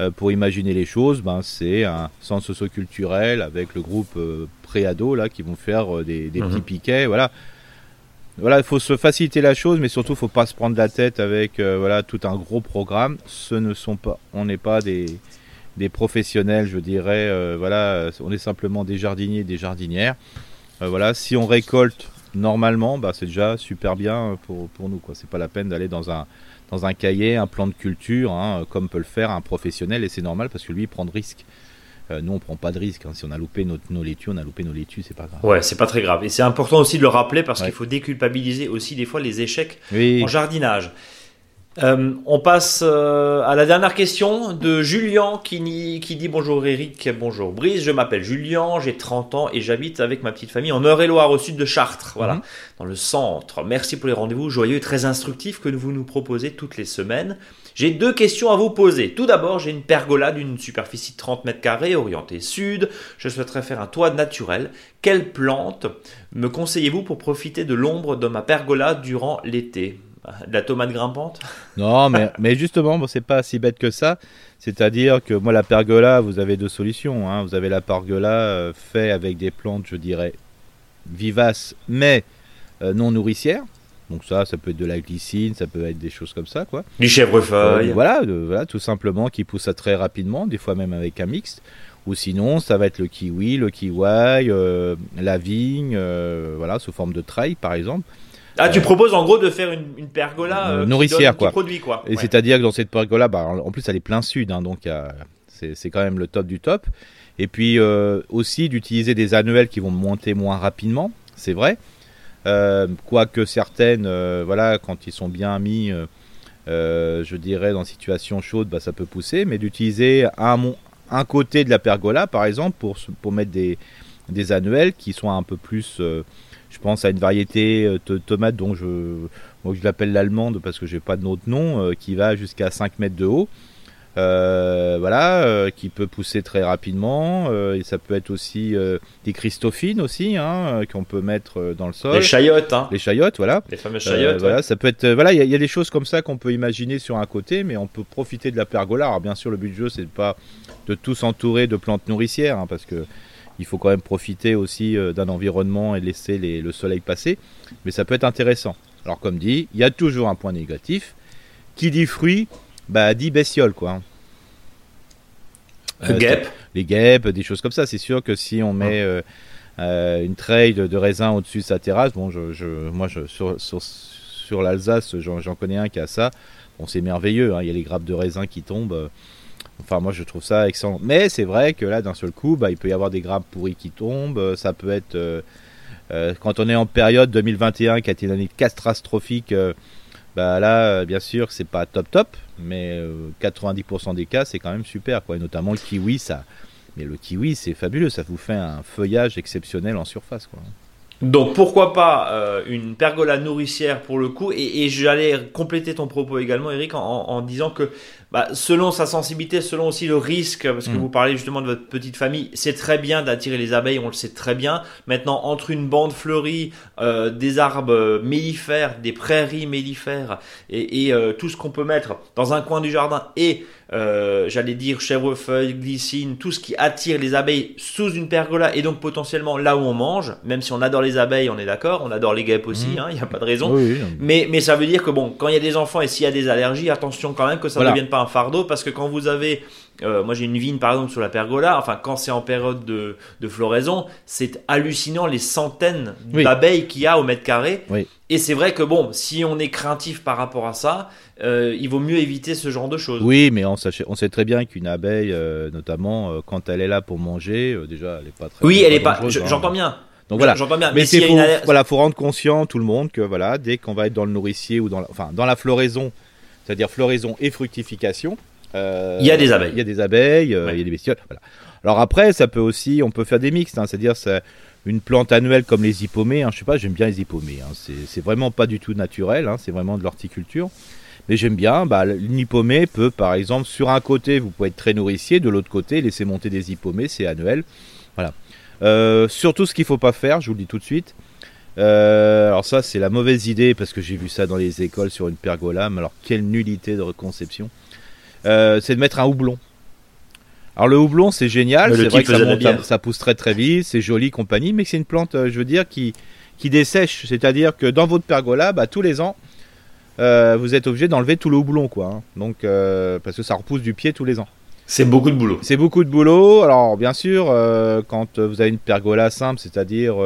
euh, pour imaginer les choses, ben, c'est un centre socioculturel avec le groupe euh, préado là qui vont faire euh, des, petits mhm. piquets, voilà. Voilà, il faut se faciliter la chose, mais surtout, il faut pas se prendre la tête avec voilà tout un gros programme. Ce ne sont pas, on n'est pas des, des professionnels, je dirais. voilà, on est simplement des jardiniers, des jardinières. voilà, si on récolte normalement, bah, c'est déjà super bien pour, pour nous. Quoi. C'est pas la peine d'aller dans un, dans un cahier, un plan de culture, hein, comme peut le faire un professionnel, et c'est normal parce que lui, il prend de risques. Euh, nous, on prend pas de risques. Hein. Si on a loupé nos, nos laitues, on a loupé nos laitues, c'est pas grave. Ouais, c'est pas très grave. Et c'est important aussi de le rappeler parce qu'il faut déculpabiliser aussi des fois les échecs en jardinage. Euh, on passe euh, à la dernière question de Julien qui, qui, dit bonjour Eric, bonjour Brice, je m'appelle Julien, j'ai 30 ans et j'habite avec ma petite famille en Eure-et-Loire au sud de Chartres, voilà, mhm. dans le centre. Merci pour les rendez-vous joyeux et très instructifs que vous nous proposez toutes les semaines. J'ai deux questions à vous poser. Tout d'abord, j'ai une pergola d'une superficie de 30 mètres carrés orientée sud. Je souhaiterais faire un toit naturel. Quelle plante me conseillez-vous pour profiter de l'ombre de ma pergola durant l'été? De la tomate grimpante Non, mais, mais justement, bon, c'est pas si bête que ça. C'est-à-dire que moi, la pergola, vous avez deux solutions. Hein. Vous avez la pergola euh, fait avec des plantes, je dirais, vivaces, mais euh, non nourricières. Donc ça, ça peut être de la glycine, ça peut être des choses comme ça, quoi. Du chèvrefeuille. Euh, voilà, voilà, tout simplement, qui pousse très rapidement, des fois même avec un mixte. Ou sinon, ça va être le kiwi, le kiwi, la vigne, voilà, sous forme de trail, par exemple. Ah, tu proposes en gros de faire une, pergola euh, nourricière, quoi. produit, quoi. Et c'est-à-dire que dans cette pergola, bah, en plus, elle est plein sud, hein, donc c'est quand même le top du top. Et puis euh, aussi d'utiliser des annuels qui vont monter moins rapidement, c'est vrai. Euh, quoique certaines, voilà, quand ils sont bien mis, je dirais dans situation chaude, bah, ça peut pousser, mais d'utiliser un, un côté de la pergola, par exemple, pour, pour mettre des, des annuels qui sont un peu plus je pense à une variété euh, de tomate dont je, moi je l'appelle l'allemande parce que j'ai pas d'autre nom, euh, qui va jusqu'à 5 mètres de haut. Euh, voilà, qui peut pousser très rapidement. et ça peut être aussi des christophines aussi, hein, qu'on peut mettre dans le sol. Les chayotes, hein. Les chayotes, voilà. Les fameuses chayotes. Voilà, ça peut être. voilà, il y, a des choses comme ça qu'on peut imaginer sur un côté, mais on peut profiter de la pergola. Alors bien sûr, le but du jeu, c'est pas de tout s'entourer de plantes nourricières, hein, parce que il faut quand même profiter aussi euh, d'un environnement et laisser le soleil passer. Mais ça peut être intéressant. Alors comme dit, il y a toujours un point négatif. Qui dit fruit, bah dit bestiole quoi. Euh, guêpes. Les guêpes, des choses comme ça. C'est sûr que si on met euh, une treille de, raisin au-dessus de sa terrasse, bon, je, moi je, sur, l'Alsace, j'en connais un qui a ça. Bon, c'est merveilleux. Hein. Il y a les grappes de raisin qui tombent. Enfin, moi, je trouve ça excellent. Mais c'est vrai que là, d'un seul coup, bah, il peut y avoir des grappes pourries qui tombent. Euh, ça peut être. Euh, euh, quand on est en période 2021 qui a été une année catastrophique, bah là, bien sûr, c'est pas top top. Mais 90% des cas, c'est quand même super. Quoi. Notamment le kiwi, ça. Mais le kiwi, c'est fabuleux. Ça vous fait un feuillage exceptionnel en surface. Donc pourquoi pas une pergola nourricière pour le coup et, j'allais compléter ton propos également Eric en, disant que bah, selon sa sensibilité, selon aussi le risque, parce que mm. vous parlez justement de votre petite famille, c'est très bien d'attirer les abeilles, on le sait très bien. Maintenant entre une bande fleurie, euh, des arbres mellifères, des prairies mellifères et, euh, tout ce qu'on peut mettre dans un coin du jardin et euh, j'allais dire chèvrefeuille, glycine, tout ce qui attire les abeilles sous une pergola et donc potentiellement là où on mange, même si on adore les abeilles, on est d'accord, on adore les guêpes aussi, mmh. hein, il n'y a pas de raison. mais, mais ça veut dire que bon, quand il y a des enfants et s'il y a des allergies, attention quand même que ça ne devienne pas un fardeau parce que quand vous avez euh, moi j'ai une vigne par exemple sur la pergola, enfin quand c'est en période de, de floraison, c'est hallucinant les centaines d'abeilles qu'il y a au mètre carré. Et c'est vrai que bon, si on est craintif par rapport à ça, euh, il vaut mieux éviter ce genre de choses. Oui, mais on, on sait très bien qu'une abeille, euh, notamment quand elle est là pour manger, déjà elle n'est pas très. Oui, elle est pas. Hein. J'entends bien. Donc voilà. J'entends bien. Mais c'est une alerte- voilà, faut rendre conscient tout le monde que voilà, dès qu'on va être dans le nourricier ou dans la, enfin dans la floraison, c'est-à-dire floraison et fructification, euh, Il y a des abeilles. Il y a des abeilles, euh, Ouais. il y a des bestioles. Voilà. Alors après, ça peut aussi, on peut faire des mixtes, hein, c'est-à-dire c'est une plante annuelle comme les hippomées. Hein, je sais pas, j'aime bien les hippomées. Hein, c'est vraiment pas du tout naturel, hein, c'est vraiment de l'horticulture. Mais j'aime bien, bah, une hippomée peut par exemple, sur un côté, vous pouvez être très nourricier, de l'autre côté, laisser monter des hippomées, c'est annuel. Voilà. Euh, surtout ce qu'il faut pas faire, je vous le dis tout de suite. Euh, alors ça c'est la mauvaise idée parce que j'ai vu ça dans les écoles sur une pergola, mais alors quelle nullité de conception. Euh, c'est de mettre un houblon. Alors le houblon c'est génial, c'est vrai que ça, monte- pousse très très vite, c'est joli compagnie, mais c'est une plante, euh, je veux dire, qui, qui dessèche. C'est-à-dire que dans votre pergola, bah, tous les ans, euh, vous êtes obligé d'enlever tout le houblon, quoi. hein. Donc parce que ça repousse du pied tous les ans. C'est beaucoup de boulot. C'est beaucoup de boulot. Alors, bien sûr, quand vous avez une pergola simple, c'est-à-dire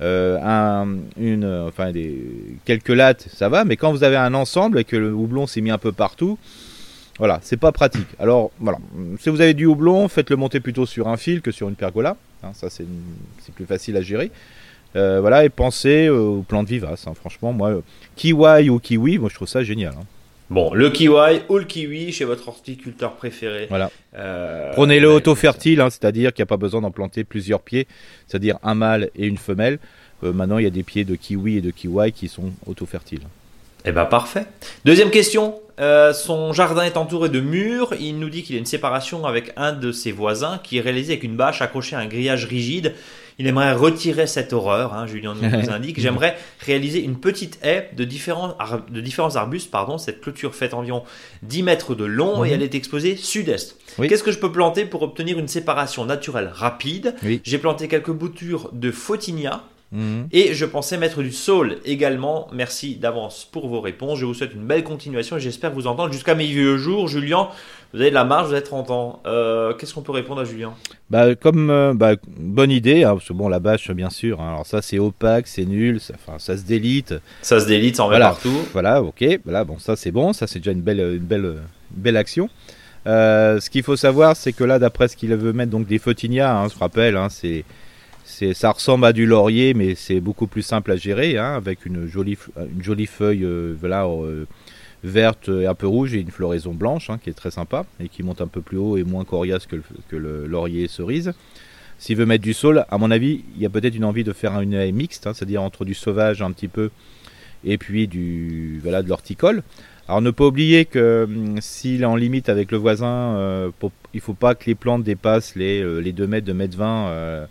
euh, un, une, enfin, des, quelques lattes, ça va. Mais quand vous avez un ensemble et que le houblon s'est mis un peu partout, voilà, c'est pas pratique. Alors, voilà, si vous avez du houblon, faites-le monter plutôt sur un fil que sur une pergola. Hein, ça, c'est plus facile à gérer. Euh, voilà, et pensez euh, aux plantes vivaces. hein. Franchement, moi, kiwi ou kiwi, moi, je trouve ça génial. hein. Bon, le kiwi ou le kiwi chez votre horticulteur préféré. Voilà. Euh, Prenez-le auto-fertile, hein, c'est-à-dire qu'il n'y a pas besoin d'en planter plusieurs pieds, c'est-à-dire un mâle et une femelle. Euh, maintenant, il y a des pieds de kiwi et de kiwi qui sont auto-fertiles. Eh ben parfait. Deuxième question. Euh, son jardin est entouré de murs. Il nous dit qu'il a une séparation avec un de ses voisins qui est réalisé avec une bâche accrochée à un grillage rigide. Il aimerait retirer cette horreur, hein, Julien nous indique. J'aimerais réaliser une petite haie de différents, ar- de différents arbustes. Pardon. Cette clôture fait environ 10 mètres de long et elle est exposée sud-est. Oui. Qu'est-ce que je peux planter pour obtenir une séparation naturelle rapide? Oui. J'ai planté quelques boutures de photinia. Mhm. Et je pensais mettre du saule également. Merci d'avance pour vos réponses. Je vous souhaite une belle continuation et j'espère vous entendre jusqu'à mes vieux jours. Julien, vous avez de la marge, vous avez 30 ans. Euh, Qu'est-ce qu'on peut répondre à Julien? Bah, comme euh, bah, bonne idée, hein, parce que bon, la bâche, bien sûr. hein, alors ça, c'est opaque, c'est nul, ça, ça se délite. Ça se délite, ça en Voilà. partout. Voilà, ok. Voilà, bon, ça c'est bon, ça c'est déjà une belle, une belle, une belle action. Euh, ce qu'il faut savoir, c'est que là, d'après ce qu'il veut mettre, donc des photinias, hein, je vous rappelle, hein, c'est, c'est, ça ressemble à du laurier, mais c'est beaucoup plus simple à gérer, hein, avec une jolie, f- une jolie feuille, euh, voilà, euh, verte et un peu rouge et une floraison blanche, hein, qui est très sympa et qui monte un peu plus haut et moins coriace que le, laurier cerise. S'il veut mettre du saule, à mon avis, il y a peut-être une envie de faire une mixte, hein, c'est-à-dire entre du sauvage un petit peu et puis du voilà de l'horticole. Alors ne pas oublier que hum, s'il est en limite avec le voisin, euh, il faut pas que les plantes dépassent les, euh, les 2 mètres, 2 mètres 20. euh,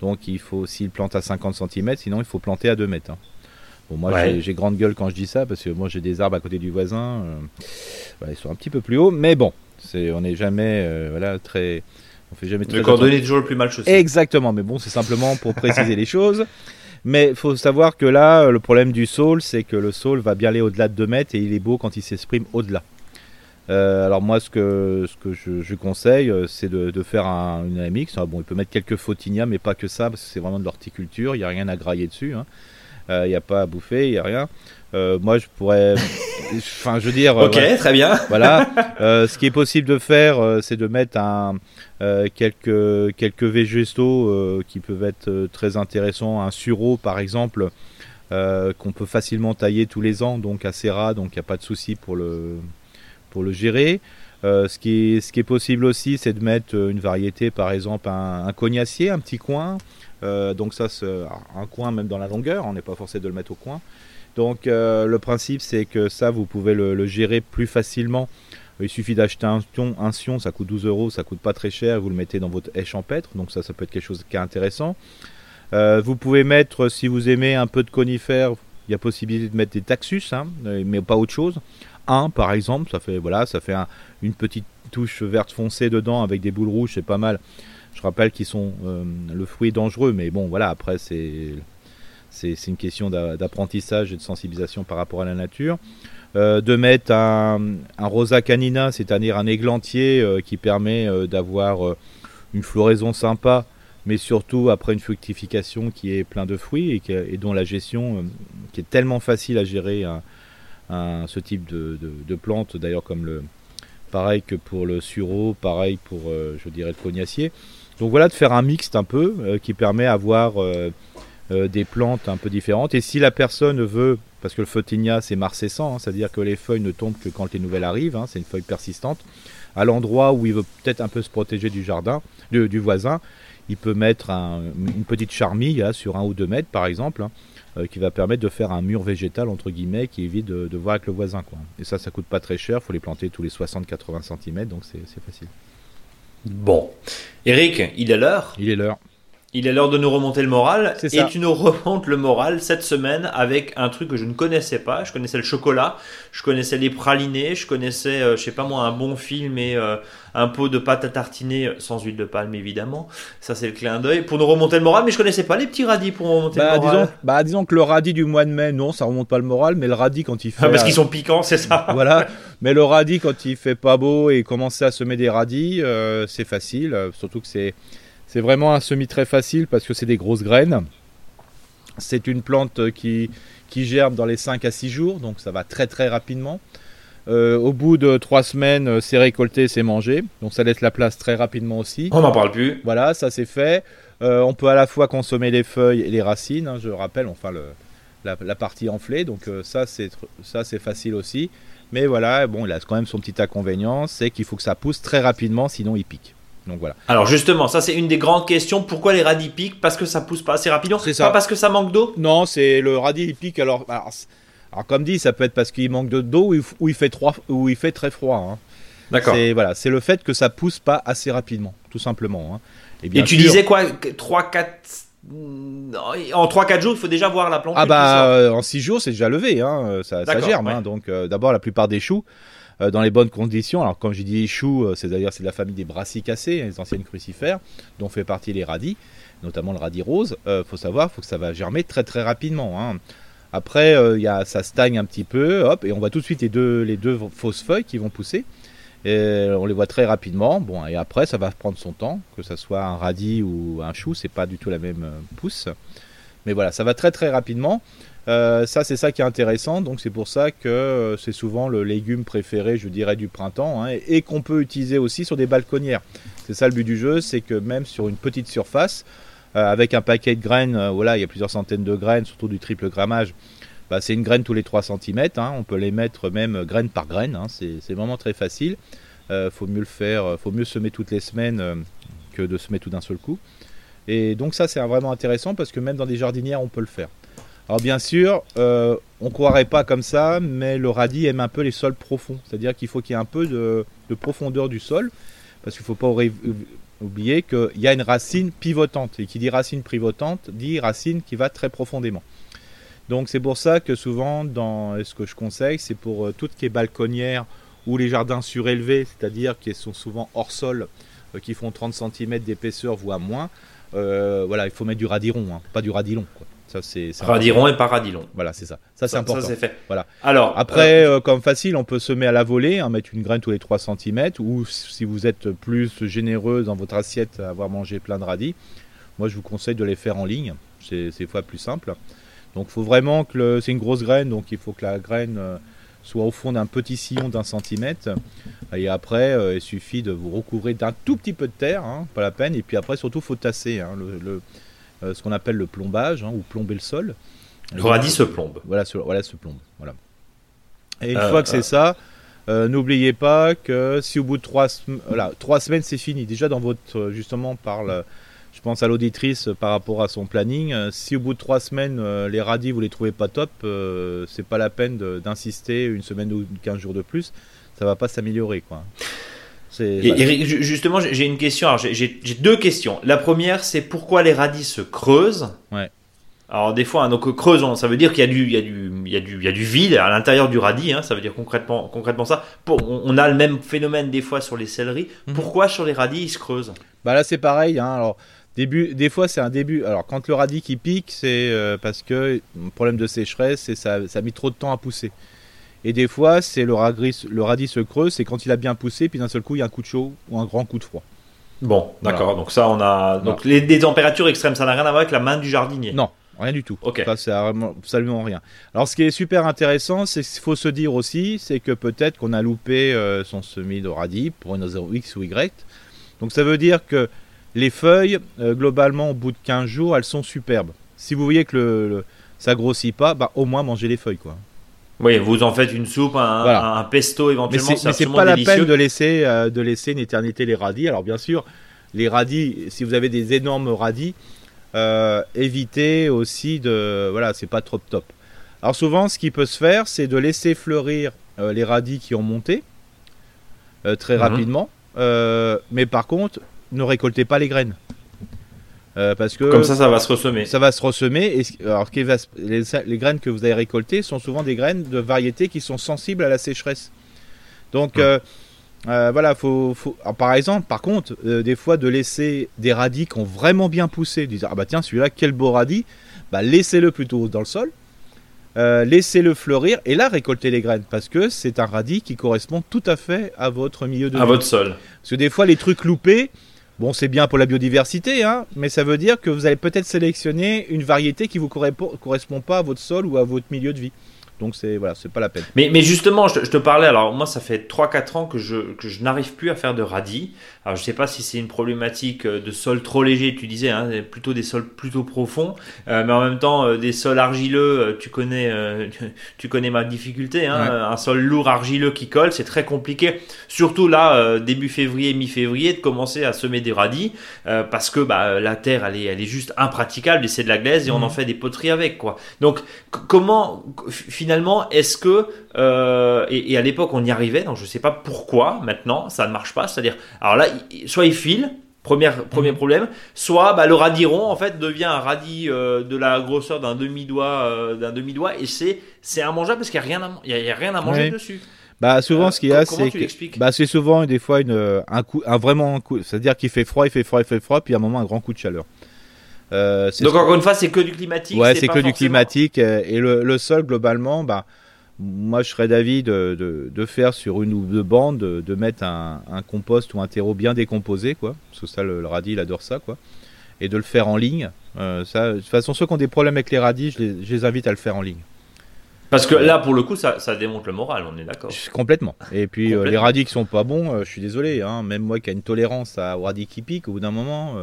donc il faut, s'il plante à 50 cm, sinon il faut planter à 2 mètres. hein. Bon, moi Ouais. j'ai- grande gueule quand je dis ça, parce que moi j'ai des arbres à côté du voisin. euh, voilà, ils sont un petit peu plus hauts, mais bon, c'est, on n'est jamais euh, voilà, très... On fait jamais très Le cordonnier est toujours le plus mal chaussé. Exactement, mais bon, c'est simplement pour préciser les choses. Mais il faut savoir que là, le problème du saule, c'est que le saule va bien aller au-delà de 2 mètres et il est beau quand il s'exprime au-delà. Euh, alors moi, ce que, ce que je, je conseille, euh, c'est de, de faire un, une AMX. Ah, bon, il peut mettre quelques photinias, mais pas que ça, parce que c'est vraiment de l'horticulture. Il n'y a rien à grailler dessus. hein. Euh, Il n'y a pas à bouffer, il n'y a rien. Euh, moi, je pourrais... Enfin, je veux dire... ok, très bien. Voilà. Euh, ce qui est possible de faire, c'est de mettre un, quelques, quelques végétaux qui peuvent être très intéressants. Un sureau, par exemple, qu'on peut facilement tailler tous les ans, donc assez ras, donc il n'y a pas de souci pour le, pour le gérer. Euh, ce, qui est, possible aussi, c'est de mettre euh, une variété, par exemple un, un cognacier, un petit coin. Euh, donc ça, un coin même dans la longueur, on n'est pas forcé de le mettre au coin. Donc le principe c'est que ça vous pouvez le, gérer plus facilement. Il suffit d'acheter un sion, ça coûte 12 euros, ça coûte pas très cher, vous le mettez dans votre haie champêtre, donc ça ça peut être quelque chose qui est intéressant. Vous pouvez mettre, si vous aimez un peu de conifères, il y a possibilité de mettre des taxus, hein, euh, mais pas autre chose. Un par exemple, ça fait voilà, ça fait un- une petite touche verte foncée dedans avec des boules rouges, c'est pas mal. Je rappelle qu'ils sont euh, le fruit dangereux, mais bon voilà, après c'est une question d'a- d'apprentissage et de sensibilisation par rapport à la nature. Euh, de mettre un, rosa canina, c'est-à-dire un églantier qui permet d'avoir une floraison sympa, mais surtout après une fructification qui est plein de fruits et, dont la gestion euh, qui est tellement facile à gérer un- ce type de, de, d'ailleurs comme le pareil que pour le sureau, pareil pour euh, je dirais le cognacier. Donc voilà de faire un mixte un peu euh, qui permet d'avoir des plantes un peu différentes. Et si la personne veut, parce que le photinia c'est marcescent, hein, c'est-à-dire que les feuilles ne tombent que quand les nouvelles arrivent, hein, c'est une feuille persistante, à l'endroit où il veut peut-être un peu se protéger du jardin, du, voisin, il peut mettre une petite charmille sur un ou deux mètres par exemple, hein, euh, qui va permettre de faire un mur végétal entre guillemets qui évite de, voir avec le voisin. Quoi. Et ça, ça coûte pas très cher, il faut les planter tous les 60-80 cm, donc c'est facile. Bon. Eric, il est l'heure? Il est l'heure. Il est l'heure de nous remonter le moral. Et ça. tu nous remontes le moral cette semaine avec un truc que je ne connaissais pas. Je connaissais le chocolat, je connaissais les pralinés, je connaissais, euh, je sais pas moi, un bon film et euh, un pot de pâte à tartiner euh, sans huile de palme évidemment. Ça c'est le clin d'œil pour nous remonter le moral. Mais je connaissais pas les petits radis pour remonter bah, le moral. Disons, bah disons que le radis du mois de mai, non, ça remonte pas le moral, mais le radis quand il fait. Ah, parce qu'ils sont piquants, c'est ça. voilà. Mais le radis quand il fait pas beau et commencer à semer des radis, c'est facile. Surtout que c'est c'est vraiment un semis très facile parce que c'est des grosses graines. C'est une plante qui, qui germe dans les 5 à 6 jours, donc ça va très très rapidement. Euh, au bout de 3 semaines, euh, c'est récolté, c'est mangé. Donc ça laisse la place très rapidement aussi. On n'en parle plus. Voilà, ça c'est fait. Euh, on peut à la fois consommer les feuilles et les racines, hein, je rappelle, enfin le, la, partie enflée. Donc ça c'est facile aussi. Mais voilà, bon, il a quand même son petit inconvénient, c'est qu'il faut que ça pousse très rapidement, sinon il pique. Donc voilà. Alors justement, ça c'est une des grandes questions. Pourquoi les radis piquent? Parce que ça pousse pas assez rapidement? C'est ça. Pas parce que ça manque d'eau? Non, c'est le radis il pique. Alors, alors, comme dit, ça peut être parce qu'il manque d'eau ou, il fait ou il fait très froid. Hein. D'accord. C'est voilà, c'est le fait que ça pousse pas assez rapidement, tout simplement. Hein. Et, bien tu disais quoi? 3 4 en 3-4 jours, il faut déjà voir la plante. Ah bah euh, en 6 jours, c'est déjà levé, hein, ça, germe. Hein. donc euh, d'abord, la plupart des choux, euh, dans les bonnes conditions. Alors, comme j'ai dit, les choux, euh, c'est-à-dire c'est de la famille des brassicacées, les anciennes crucifères, dont fait partie les radis, notamment le radis rose. Il euh, faut savoir, faut que ça va germer très très rapidement. Hein. Après, y a, ça stagne un petit peu, hop, et on voit tout de suite les deux, les deux fausses feuilles qui vont pousser. Et on les voit très rapidement. Bon, et après, ça va prendre son temps, que ce soit un radis ou un chou, c'est pas du tout la même pousse. Mais voilà, ça va très très rapidement. Euh, ça, c'est ça qui est intéressant. Donc, c'est pour ça que euh, c'est souvent le légume préféré, je dirais, du printemps hein, et, qu'on peut utiliser aussi sur des balconnières. C'est ça le but du jeu, c'est que même sur une petite surface, euh, avec un paquet de graines, voilà, il y a plusieurs centaines de graines, surtout du triple grammage. Bah, c'est une graine tous les 3 cm. Hein. on peut les mettre même graine par graine. Hein. c'est vraiment très facile. faut mieux le faire, faut mieux semer toutes les semaines que de semer tout d'un seul coup. Et donc ça, c'est vraiment intéressant parce que même dans des jardinières, on peut le faire. Alors bien sûr, euh, on croirait pas comme ça, mais le radis aime un peu les sols profonds. C'est-à-dire qu'il faut qu'il y ait un peu de, profondeur du sol, parce qu'il ne faut pas oublier qu'il y a une racine pivotante. Et qui dit racine pivotante dit racine qui va très profondément. Donc c'est pour ça que souvent, dans ce que je conseille, c'est pour euh, toutes les balconnières ou les jardins surélevés, c'est-à-dire qui sont souvent hors sol, euh, qui font 30 cm d'épaisseur, voire moins. Voilà, il faut mettre du radiron, hein, pas du radilon. Quoi. Ça, c'est, Radiron et pas radilon. Voilà, c'est ça. Ça, c'est important. Ça, c'est fait. Voilà. Alors, Après, euh, euh, comme facile, on peut semer à la volée, hein, mettre une graine tous les 3 cm, ou si vous êtes plus généreux dans votre assiette à avoir mangé plein de radis, moi, je vous conseille de les faire en ligne. C'est, c'est fois plus simple. Donc, il faut vraiment que c'est une grosse graine, donc il faut que la graine euh, soit au fond d'un petit sillon d'un centimètre. Et après, il suffit de vous recouvrir d'un tout petit peu de terre, hein, pas la peine. Et puis après, surtout, il faut tasser. Hein, le euh, ce qu'on appelle le plombage, hein, ou plomber le sol. Le radis se plombe. Voilà, ce, voilà, se plombe. Voilà. Et une euh, fois que c'est euh. ça, n'oubliez pas que si au bout de trois, voilà, trois semaines c'est fini, déjà dans votre, justement par je pense à l'auditrice par rapport à son planning, si au bout de trois semaines les radis vous les trouvez pas top, c'est pas la peine d'insister une semaine ou 15 jours de plus, ça va pas s'améliorer quoi. Et, justement, j'ai une question. J'ai deux questions. La première, c'est pourquoi les radis se creusent? Ouais. Alors des fois, hein, donc creusons, ça veut dire qu'il y a du, il y a du, il y a du, il y a du vide à l'intérieur du radis. Hein, ça veut dire concrètement, concrètement ça. on, a le même phénomène des fois sur les céleris. Mhm. Pourquoi sur les radis ils se creusent? Bah là c'est pareil. Hein, alors début, des fois c'est un début. Alors quand le radis qui pique, c'est euh, parce que problème de sécheresse, c'est ça, ça a mis trop de temps à pousser. Et des fois, c'est le radis, le radis se creuse, c'est quand il a bien poussé, puis d'un seul coup, il y a un coup de chaud ou un grand coup de froid. Bon, d'accord. Donc ça, on a donc les, températures extrêmes, ça n'a rien à voir avec la main du jardinier. Non, rien du tout. Ok. Ça, c'est absolument rien. Alors, ce qui est super intéressant, c'est qu'il faut se dire aussi, c'est que peut-être qu'on a loupé euh, son semis de radis pour une raison X ou Y. Donc ça veut dire que les feuilles, euh, globalement, au bout de 15 jours, elles sont superbes. si vous voyez que le, ça grossit pas, bah, au moins mangez les feuilles, quoi. Oui, vous en faites une soupe, un, pesto éventuellement. Mais c'est pas la peine de laisser, de laisser une éternité les radis. Alors bien sûr, les radis, si vous avez des énormes radis, euh, évitez aussi de. Voilà, c'est pas trop top. Alors souvent, ce qui peut se faire, c'est de laisser fleurir euh, les radis qui ont monté euh, très mhm. rapidement. mais par contre, ne récoltez pas les graines. parce que comme ça, ça va se ressemer. Ça va se ressemer. Et alors, les, les, graines que vous avez récoltées sont souvent des graines de variétés qui sont sensibles à la sécheresse. Donc, euh, voilà, faut, faut... par exemple, par contre, euh, des fois de laisser des radis qui ont vraiment bien poussé, dire ah bah tiens celui-là quel beau radis, bah laissez-le plutôt dans le sol, euh, laissez-le fleurir et là récoltez les graines parce que c'est un radis qui correspond tout à fait à votre milieu de à votre sol. Parce que des fois les trucs loupés, bon c'est bien pour la biodiversité, hein, mais ça veut dire que vous allez peut-être sélectionner une variété qui vous correspond pas à votre sol ou à votre milieu de vie. Donc c'est voilà, c'est pas la peine. Mais, justement, je, te parlais, alors moi ça fait 3-4 ans que je, que je n'arrive plus à faire de radis. Alors je sais pas si c'est une problématique euh, de sol trop léger, tu disais, hein, plutôt des sols plutôt profonds, euh, mais en même temps euh, des sols argileux, tu connais, tu connais ma difficulté, hein, un sol lourd argileux qui colle, c'est très compliqué. Surtout là, début février, mi-février, de commencer à semer des radis, parce que bah, la terre elle est, elle est juste impraticable et c'est de la glaise et on mhm. en fait des poteries avec quoi. Donc comment finalement, est-ce que euh, et, à l'époque on y arrivait, donc je ne sais pas pourquoi maintenant ça ne marche pas. C'est-à-dire, alors là, soit il file, premier, premier mhm. problème, soit bah, le radis rond en fait devient un radis euh, de la grosseur d'un demi doigt, euh, d'un demi doigt, et c'est c'est immangeable parce qu'il n'y a rien à, y a, rien à manger dessus. Bah souvent ce qu'il y a c'est que bah c'est souvent des fois une un coup un vraiment un coup c'est-à-dire qu'il fait froid il fait froid il fait froid puis à un moment un grand coup de chaleur. Donc encore une fois, c'est que du climatique. Ouais, c'est que du climatique et le, sol globalement, bah, moi je serais d'avis de, de, faire sur une ou deux bandes, de, mettre un, compost ou un terreau bien décomposé, quoi. Parce que ça, le, radis, il adore ça, quoi. Et de le faire en ligne. Euh, ça, de toute façon, ceux qui ont des problèmes avec les radis, je les, invite à le faire en ligne. Parce que là, pour le coup, ça, ça démonte le moral, on est d'accord. Complètement. Et puis les radis qui sont pas bons, je suis désolé. Hein, même moi qui ai une tolérance à radis qui piquent, au bout d'un moment,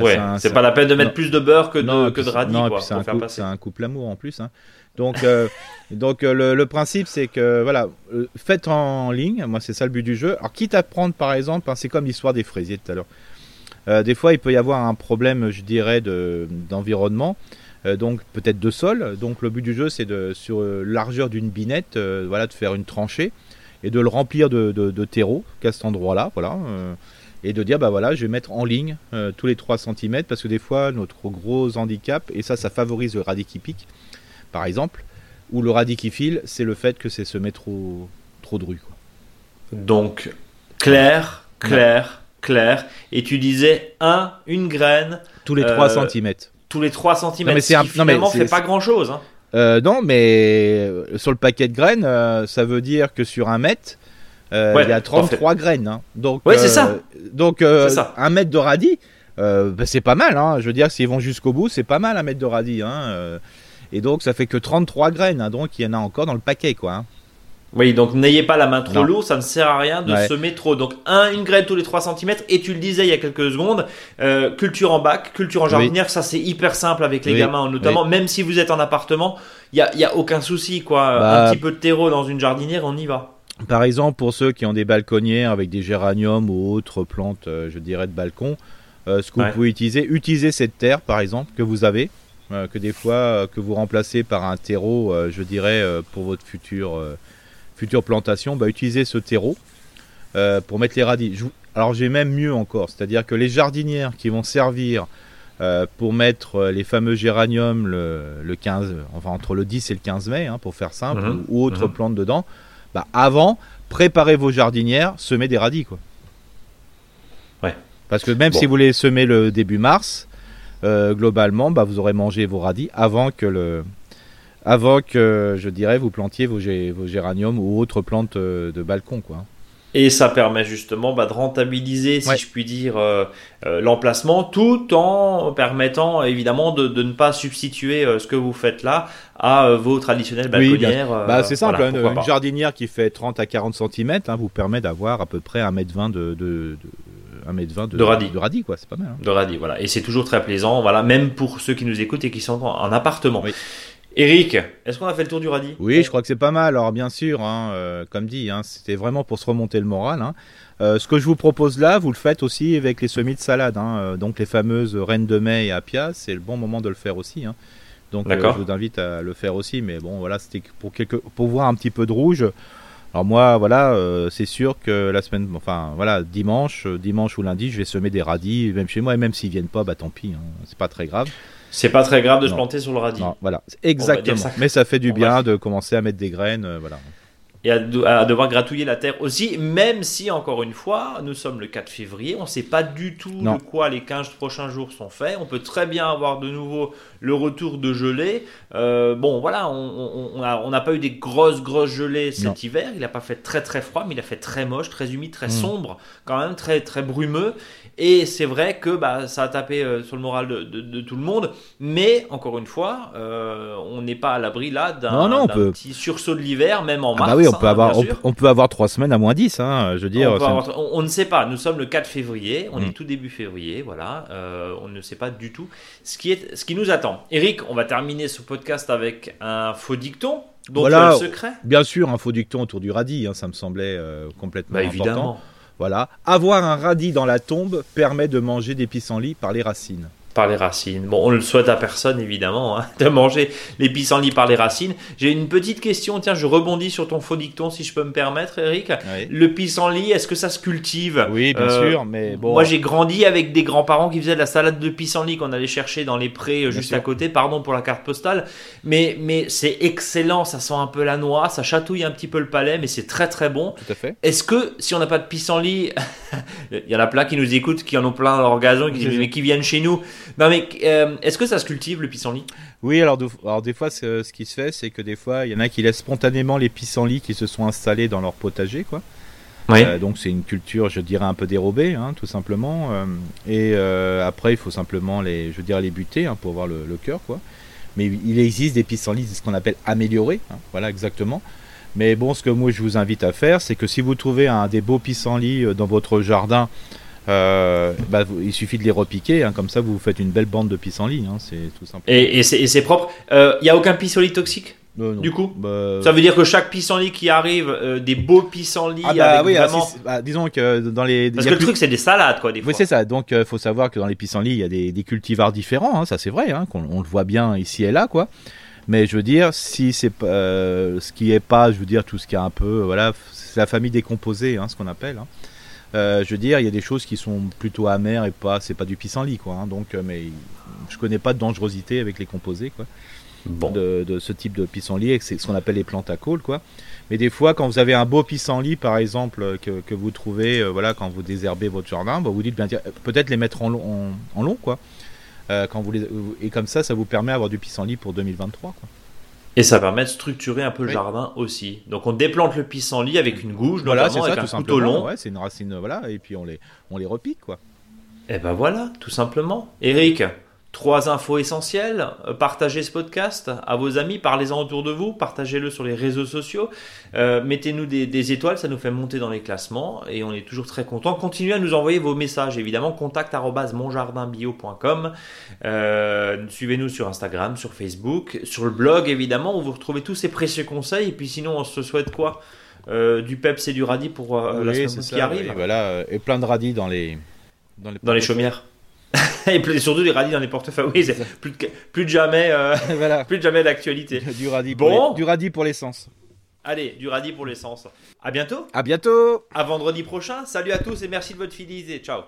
ouais, c'est pas la peine de mettre plus de beurre que de, que de radis. Non, c'est un, un, couple amour en plus. Hein. Donc, euh, donc euh, le, principe, c'est que voilà, euh, faites en ligne. Moi, c'est ça le but du jeu. Alors, quitte à prendre par exemple, hein, c'est comme l'histoire des fraisiers tout à l'heure. des fois, il peut y avoir un problème, je dirais, d'environnement. donc peut-être de sol. Donc le but du jeu, c'est de sur largeur d'une binette, voilà, de faire une tranchée et de le remplir de, terreau qu'à cet endroit-là, voilà et de dire bah voilà je vais mettre en ligne tous les 3 cm parce que des fois notre gros handicap et ça ça favorise le pique par exemple ou le radis qui file c'est le fait que c'est se mettre trop trop dru quoi. donc clair clair clair et tu disais un une graine tous les 3 euh, cm tous les 3 cm non mais c'est finalement fait pas grand chose hein. euh, non mais sur le paquet de graines ça veut dire que sur un mètre euh, il y a 33 graines. Hein. Donc, ouais, c'est ça. Euh, donc, euh, un mètre de radis, bah, c'est pas mal. Hein. Je veux dire, s'ils vont jusqu'au bout, c'est pas mal un mètre de radis. Hein. Et donc, ça fait que 33 graines. Hein. Donc, il y en a encore dans le paquet, quoi. Hein. Oui, donc n'ayez pas la main trop lourde, ça ne sert à rien de semer trop. Donc un, une graine tous les 3 cm, et tu le disais il y a quelques secondes, culture en bac, culture en jardinière, ça c'est hyper simple avec les gamins, notamment, même si vous êtes en appartement, il n'y a, y a aucun souci, quoi. Bah, un petit peu de terreau dans une jardinière, on y va. Par exemple, pour ceux qui ont des balconnières avec des géraniums ou autres plantes, euh, je dirais, de balcon, euh, ce que vous pouvez utiliser, utilisez cette terre, par exemple, que vous avez, euh, que des fois, que vous remplacez par un terreau, je dirais, pour votre future, future plantation, bah, utilisez ce terreau pour mettre les radis. Alors j'ai même mieux encore, c'est-à-dire que les jardinières qui vont servir pour mettre les fameux géraniums le, 15, enfin entre le 10 et le 15 mai, hein, pour faire simple, mhm. ou, autres mhm. plantes dedans, bah, avant, préparez vos jardinières, semez des radis. Quoi. Ouais. Parce que même si vous les semez le début mars, euh, globalement, bah, vous aurez mangé vos radis avant que le, avant que je dirais vous plantiez vos, vos géraniums ou autres plantes euh, de balcon, quoi. Et ça permet justement bah, de rentabiliser, si je puis dire, euh, euh, l'emplacement, tout en permettant évidemment de, de ne pas substituer euh, ce que vous faites là à vos traditionnelles balconnières. bah, c'est simple, une, jardinière qui fait 30 à 40 cm hein, vous permet d'avoir à peu près 1m20 de, de, 1m20 de, De radis. De radis, quoi, c'est pas mal. hein. de radis, voilà. Et c'est toujours très plaisant, voilà, même pour ceux qui nous écoutent et qui sont en, en appartement. Oui. Eric, est-ce qu'on a fait le tour du radis? Oui, je crois que c'est pas mal. Alors bien sûr, hein, euh, comme dit, hein, c'était vraiment pour se remonter le moral. hein. Euh, ce que je vous propose là, vous le faites aussi avec les semis de salade. Euh, donc les fameuses Reines de Mai et Apia, c'est le bon moment de le faire aussi. hein. Donc euh, je vous invite à le faire aussi. Mais bon, voilà, c'était pour, quelques, pour voir un petit peu de rouge. Alors moi, voilà, euh, c'est sûr que la semaine, enfin voilà, dimanche, euh, dimanche ou lundi, je vais semer des radis, même chez moi, et même s'ils viennent pas, bah tant pis, hein, c'est pas très grave. C'est pas très grave de se planter sur le radis. Non, voilà, exactement. ça. Mais ça fait du On bien va- de commencer à mettre des graines, euh, voilà. Et à, à devoir gratouiller la terre aussi, même si, encore une fois, nous sommes le 4 février, on ne sait pas du tout Non. de quoi les 15 prochains jours sont faits. On peut très bien avoir de nouveau le retour de gelée. Euh, bon, voilà, on on- on a- on n'a pas eu des grosses, grosses gelées cet Non. hiver. Il n'a pas fait très, très froid, mais il a fait très moche, très humide, très Mm. sombre, quand même, très, très brumeux. Et c'est vrai que bah, ça a tapé euh, sur le moral de, de- de tout le monde. Mais, encore une fois, euh, on n'est pas à l'abri là d'un petit sursaut de l'hiver, même en Ah mars. bah oui, on peut hein, avoir, on, peut avoir trois semaines à moins 10, hein, je veux dire. On, peut ça- avoir- on- on ne sait pas. Nous sommes le 4 février. On Mm. est tout début février. Voilà. Euh, on ne sait pas du tout ce qui, est, ce qui nous attend. Eric, on va terminer ce podcast avec un faux dicton dont Voilà. le secret. Bien sûr, un faux dicton autour du radis, hein, ça me semblait euh, complètement Bah, important. évidemment. Voilà. Avoir un radis dans la tombe permet de manger des pissenlits par les racines. Par les racines. Bon, on ne le souhaite à personne, évidemment, hein, de manger les pissenlits par les racines. J'ai une petite question. Tiens, je rebondis sur ton faux dicton, si je peux me permettre, Eric. Oui, Le pissenlit, est-ce que ça se cultive? Oui, bien Euh, sûr, mais bon. Moi, j'ai grandi avec des grands-parents qui faisaient de la salade de pissenlit qu'on allait chercher dans les prés euh, Bien juste sûr. à côté. Pardon pour la carte postale, mais mais c'est excellent. Ça sent un peu la noix, ça chatouille un petit peu le palais, mais c'est très très bon. Tout à fait. Est-ce que si on n'a pas de pissenlit, il y en a plein qui nous écoutent, qui en ont plein dans leur gazon, qui mais qui viennent chez nous? Non mais euh, est-ce que ça se cultive le pissenlit? Oui, alors, de- alors des fois, ce qui se fait, c'est que des fois, il y en a qui laissent spontanément les pissenlits qui se sont installés dans leur potager, quoi. Oui. Euh, donc c'est une culture, je dirais, un peu dérobée, hein, tout simplement. euh, et après, il faut simplement les, je dirais, les buter hein, pour avoir le, le cœur, quoi. Mais il existe des pissenlits, ce qu'on appelle améliorés, hein, voilà exactement. Mais bon, ce que moi je vous invite à faire, c'est que si vous trouvez un des beaux pissenlits dans votre jardin, euh, bah, il suffit de les repiquer, hein, comme ça vous faites une belle bande de pissenlits, hein, c'est tout simple. Et, et c'est propre. Il n'y a aucun pissenlit toxique Euh, du coup Bah, Ça veut dire que chaque pissenlit qui arrive, euh, des beaux pissenlits ah bah avec oui, ah, vraiment. bah, disons que dans les, Parce que le plus- truc, c'est des salades, quoi, des fois. Oui, c'est ça. Donc, il faut savoir que dans les pissenlits, il y a des, des cultivars différents. hein, ça, c'est vrai. Hein, qu'on on le voit bien ici et là, quoi. Mais je veux dire, si c'est euh, ce qui est pas, je veux dire, tout ce qui est un peu, euh, voilà, c'est la famille décomposée, hein, ce qu'on appelle. hein. Euh, je veux dire, il y a des choses qui sont plutôt amères et pas, c'est pas du pissenlit, quoi. hein, donc, euh, mais je connais pas de dangerosité avec les composés, quoi Bon. de, de ce type de pissenlit, c'est ce qu'on appelle les plantes à col, quoi. Mais des fois, quand vous avez un beau pissenlit, par exemple, euh, que, que vous trouvez, euh, voilà, quand vous désherbez votre jardin, bah, vous dites bien peut-être les mettre en long, en, en long, quoi. Euh, quand vous les, et comme ça, ça vous permet d'avoir du pissenlit pour 2023, quoi. Et ça permet de structurer un peu le Oui. jardin aussi. Donc on déplante le pissenlit avec une gouge, Voilà, c'est notamment ça, avec tout un couteau long. Ouais, c'est une racine, euh, voilà, et puis on les, on les repique, quoi. Et ben voilà, tout simplement. Eric, trois infos essentielles. Euh, Partagez ce podcast à vos amis, parlez-en autour de vous, partagez-le sur les réseaux sociaux. Euh, Mettez-nous des, des étoiles, ça nous fait monter dans les classements et on est toujours très content. Continuez à nous envoyer vos messages, évidemment. Contact monjardinbio.com. Euh, Suivez-nous sur Instagram, sur Facebook, sur le blog, évidemment, où vous retrouvez tous ces précieux conseils. Et puis sinon, on se souhaite quoi? Euh, Du peps et du radis pour euh, la semaine qui ça, arrive oui, voilà, et plein de radis dans les, dans les, dans les chaumières. et plus- surtout des radis dans les portefeuilles. Oui, plus de, plus de jamais, euh, voilà. plus de jamais d'actualité. Du radis, Bon. pour les- du radis pour l'essence. Allez, du radis pour l'essence. À bientôt, À bientôt. à vendredi prochain. Salut à tous et merci de votre fidélité. Ciao.